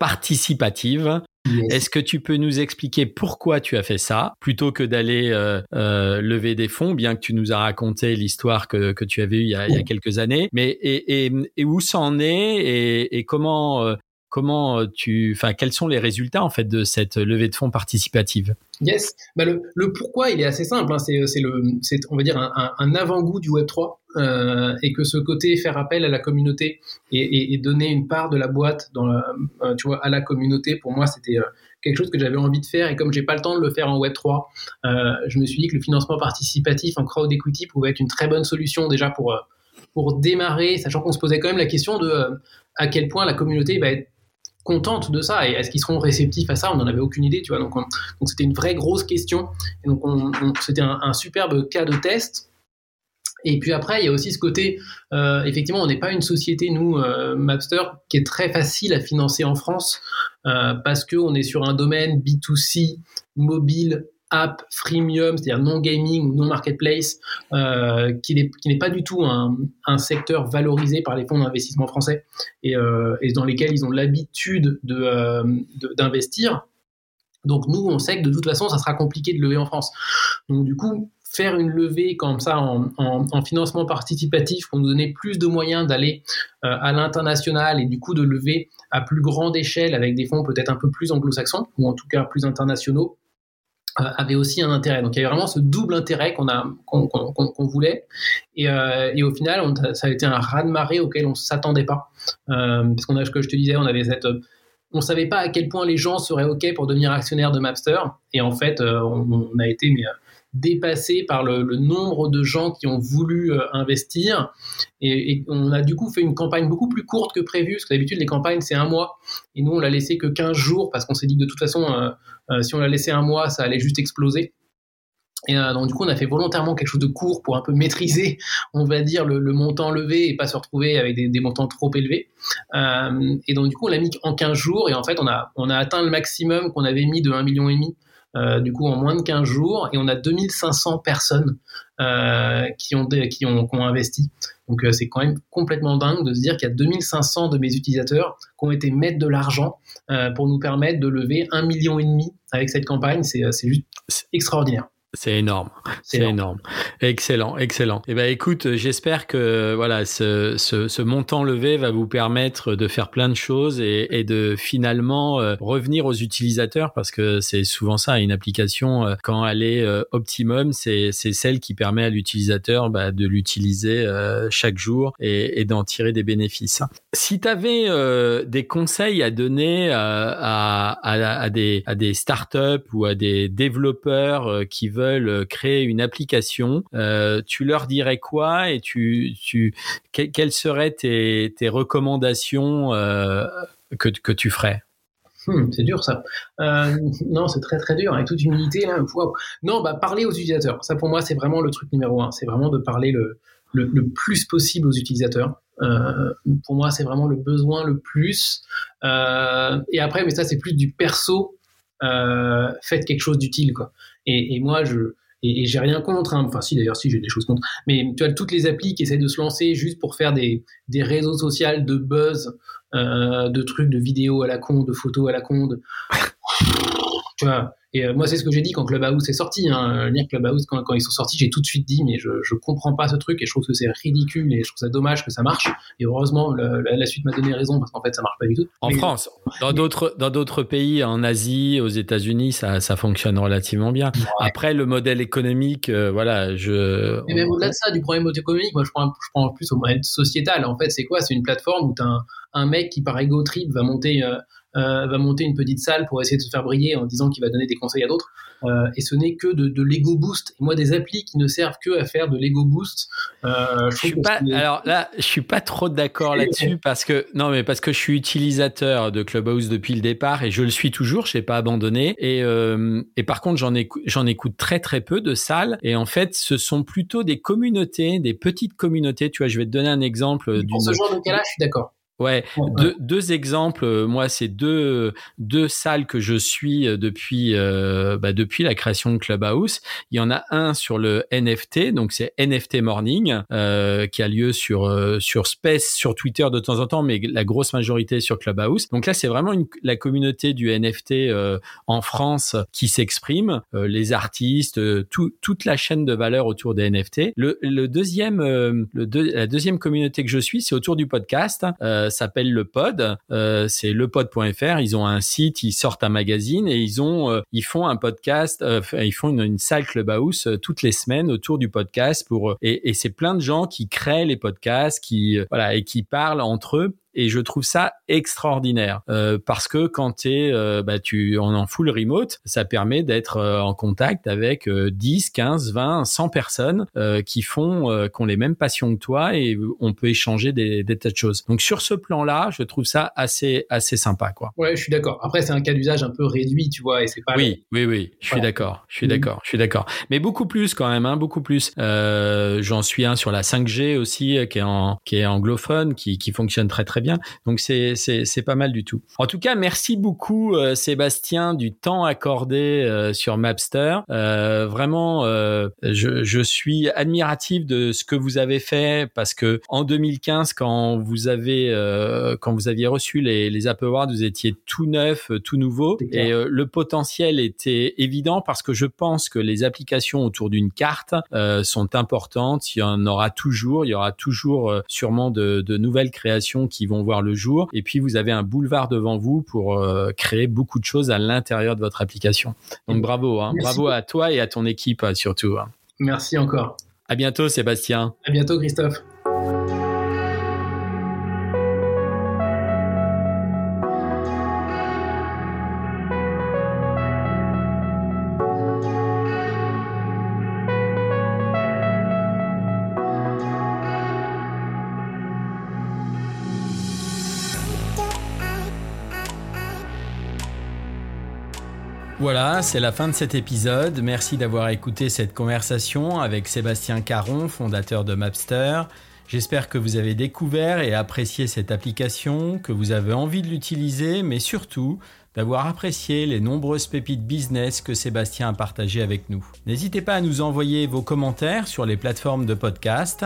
participative. Est-ce que tu peux nous expliquer pourquoi tu as fait ça plutôt que d'aller euh, lever des fonds, bien que tu nous as raconté l'histoire que, que tu avais eue il y a, il y a quelques années, mais et, et, et où ça en est et, et comment comment euh, tu, enfin, quels sont les résultats en fait de cette levée de fonds participative? Yes, bah, le, pourquoi il est assez simple. Hein. C'est, c'est le, c'est on va dire un, avant-goût du Web 3 euh, et que ce côté faire appel à la communauté et, donner une part de la boîte dans, euh, tu vois, à la communauté. Pour moi, c'était euh, quelque chose que j'avais envie de faire et comme j'ai pas le temps de le faire en Web 3, euh, je me suis dit que le financement participatif en crowd equity pouvait être une très bonne solution déjà pour pour démarrer, sachant qu'on se posait quand même la question de à quel point la communauté va être contente de ça et est-ce qu'ils seront réceptifs à ça? On n'en avait aucune idée, tu vois. Donc, donc c'était une vraie grosse question. Et donc, on, c'était un, superbe cas de test. Et puis après, il y a aussi ce côté, euh, effectivement, on n'est pas une société, nous, euh, Mapster, qui est très facile à financer en France, euh, parce qu'on est sur un domaine B2C, mobile, app freemium, c'est-à-dire non gaming non marketplace, euh, qui n'est pas du tout un, secteur valorisé par les fonds d'investissement français euh, et, dans lesquels ils ont l'habitude euh, d'investir. Donc nous, on sait que de toute façon, ça sera compliqué de lever en France. Donc du coup, faire une levée comme ça en, financement participatif pour nous donner plus de moyens d'aller à l'international et du coup de lever à plus grande échelle avec des fonds peut-être un peu plus anglo-saxons ou en tout cas plus internationaux, euh, avait aussi un intérêt. Donc il y avait vraiment ce double intérêt qu'on a qu'on voulait. Et, euh, et, au final, ça a été un raz de marée auquel on s'attendait pas, euh, parce qu'on a, ce que je te disais, on avait cette on savait pas à quel point les gens seraient OK pour devenir actionnaire de Mapster. Et en fait, euh, on, a été dépassé par le, nombre de gens qui ont voulu investir. Et, on a du coup fait une campagne beaucoup plus courte que prévu, parce que d'habitude les campagnes c'est un mois, et nous on l'a laissé que 15 jours, parce qu'on s'est dit que de toute façon, si on l'a laissé un mois, ça allait juste exploser. Et donc du coup, on a fait volontairement quelque chose de court pour un peu maîtriser, on va dire, le, montant levé et pas se retrouver avec des, montants trop élevés. et donc du coup, on l'a mis en 15 jours et en fait, on a, on a atteint le maximum qu'on avait mis de 1,5 million et demi euh, du coup en moins de 15 jours et on a 2500 personnes euh, qui, ont, qui, ont, qui ont investi. Donc euh, c'est quand même complètement dingue de se dire qu'il y a 2500 de mes utilisateurs qui ont été mettre de l'argent pour nous permettre de lever un million et demi avec cette campagne. C'est juste extraordinaire. C'est énorme, c'est énorme. Excellent, excellent. Eh ben, écoute, j'espère que voilà, ce, ce, ce, montant levé va vous permettre de faire plein de choses et, et de finalement euh, revenir aux utilisateurs parce que c'est souvent ça, une application euh, quand elle est euh, optimum, c'est celle qui permet à l'utilisateur bah, de l'utiliser chaque jour et, et d'en tirer des bénéfices. Si tu avais des conseils à donner à, à, à, des, à des startups ou à des développeurs qui veulent euh, créer une application, euh, tu leur dirais quoi et tu, tu, quelles seraient tes, tes recommandations euh, que, que tu ferais? Hmm, c'est dur ça. non, c'est très très dur. Avec toute humilité, là, non, bah parler aux utilisateurs. Ça pour moi, c'est vraiment le truc numéro un. C'est vraiment de parler le, le, le, plus possible aux utilisateurs. pour moi, c'est vraiment le besoin le plus. et après, mais ça, c'est plus du perso. faites quelque chose d'utile, quoi. Et, moi, je, et, j'ai rien contre. Hein. Enfin, si d'ailleurs, si j'ai des choses contre. Mais tu vois, toutes les applis qui essaient de se lancer juste pour faire des, des réseaux sociaux de buzz, euh, de trucs, de vidéos à la con, de photos à la con. tu vois, et euh, moi, c'est ce que j'ai dit quand Clubhouse est sorti. Hein. Lire Clubhouse, quand, quand, ils sont sortis, j'ai tout de suite dit, mais je, je comprends pas ce truc et je trouve que c'est ridicule et je trouve ça dommage que ça marche. Et heureusement, la, suite m'a donné raison parce qu'en fait, ça marche pas du tout. En France, dans d'autres dans d'autres pays, en Asie, aux États-Unis, ça, ça fonctionne relativement bien. Après, le modèle économique, euh, voilà, je. Mais même au-delà de ça, du problème économique, moi, je prends, je prends plus au modèle sociétal. En fait, c'est quoi? C'est une plateforme où tu as un, un, mec qui, par ego trip, va monter. Euh, euh, va monter une petite salle pour essayer de se faire briller en disant qu'il va donner des conseils à d'autres. Euh, et ce n'est que de, de l'ego boost. Et moi, des applis qui ne servent que à faire de l'ego boost. Euh, je, suis pas. Alors là, je suis pas trop d'accord là-dessus parce que non, mais parce que je suis utilisateur de Clubhouse depuis le départ et je le suis toujours. Je n'ai pas abandonné. Et et par contre, j'en écoute, j'en écoute très très peu de salles. Et en fait, ce sont plutôt des communautés, des petites communautés. Tu vois, je vais te donner un exemple. Pour ce genre de cas-là, je suis d'accord. Ouais, deux, deux, exemples. Euh, moi, c'est deux deux salles que je suis euh, depuis euh, bah, depuis la création de Clubhouse. Il y en a un sur le NFT, donc c'est NFT Morning euh, qui a lieu sur sur Space, sur Twitter de temps en temps, mais la grosse majorité sur Clubhouse. Donc là, c'est vraiment une, la communauté du NFT en France qui s'exprime, les artistes, tout, toute la chaîne de valeur autour des NFT. Le, le deuxième, le la deuxième communauté que je suis, c'est autour du podcast. Euh, s'appelle le Pod. Euh, c'est lepod.fr. Ils ont un site, ils sortent un magazine et ils ont, euh, ils font un podcast. ils font une, salle clubhouse toutes les semaines autour du podcast pour et, et c'est plein de gens qui créent les podcasts, qui voilà et qui parlent entre eux et je trouve ça extraordinaire euh, parce que quand tu euh, bah, tu en en full remote, ça permet d'être euh, en contact avec 10, 15, 20, 100 personnes euh, qui font euh, qui ont les mêmes passions que toi et on peut échanger des, des tas de choses. Donc sur ce plan-là, je trouve ça assez assez sympa quoi. Ouais, je suis d'accord. Après c'est un cas d'usage un peu réduit, tu vois, et c'est pas Oui, oui oui, je suis d'accord. Je suis mhm. d'accord. Je suis d'accord. Mais beaucoup plus quand même hein, beaucoup plus. j'en suis un sur la 5G aussi qui est en qui est anglophone qui qui fonctionne très très bien. Donc c'est c'est pas mal du tout. En tout cas, merci beaucoup euh, Sébastien du temps accordé euh, sur Mapster. Euh, vraiment, je, je suis admiratif de ce que vous avez fait parce que en 2015, quand vous avez quand vous aviez reçu les, les Apple Awards, vous étiez tout neuf, tout nouveau et le potentiel était évident parce que je pense que les applications autour d'une carte sont importantes. Il y en aura toujours, il y aura toujours sûrement de, de nouvelles créations qui vont voir le jour. Et puis, vous avez un boulevard devant vous pour euh, créer beaucoup de choses à l'intérieur de votre application. Donc, bravo. Hein. Bravo à toi et à ton équipe surtout. Hein. Merci encore. À bientôt, Sébastien. À bientôt, Christophe. Voilà, c'est la fin de cet épisode. Merci d'avoir écouté cette conversation avec Sébastien Caron, fondateur de Mapster. J'espère que vous avez découvert et apprécié cette application, que vous avez envie de l'utiliser, mais surtout d'avoir apprécié les nombreuses pépites business que Sébastien a partagées avec nous. N'hésitez pas à nous envoyer vos commentaires sur les plateformes de podcast.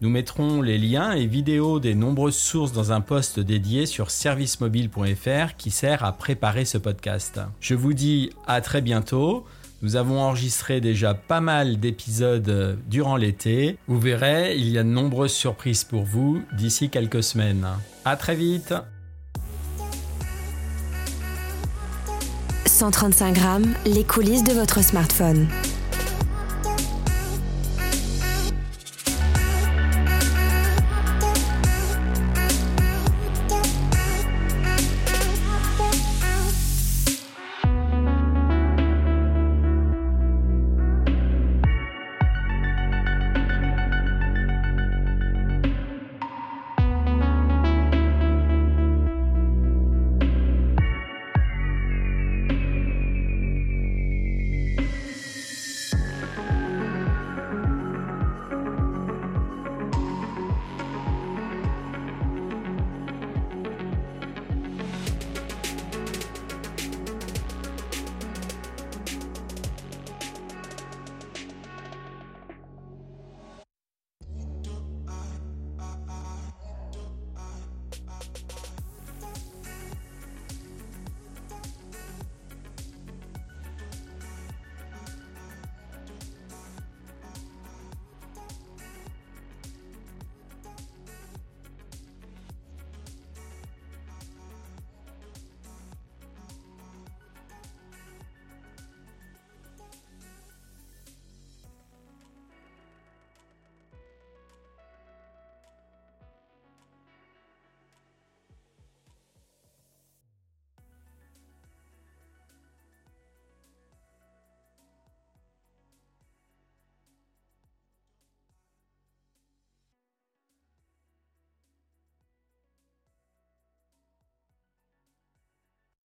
Nous mettrons les liens et vidéos des nombreuses sources dans un post dédié sur servicemobile.fr qui sert à préparer ce podcast. Je vous dis à très bientôt. Nous avons enregistré déjà pas mal d'épisodes durant l'été. Vous verrez, il y a de nombreuses surprises pour vous d'ici quelques semaines. À très vite 135 grammes, les coulisses de votre smartphone.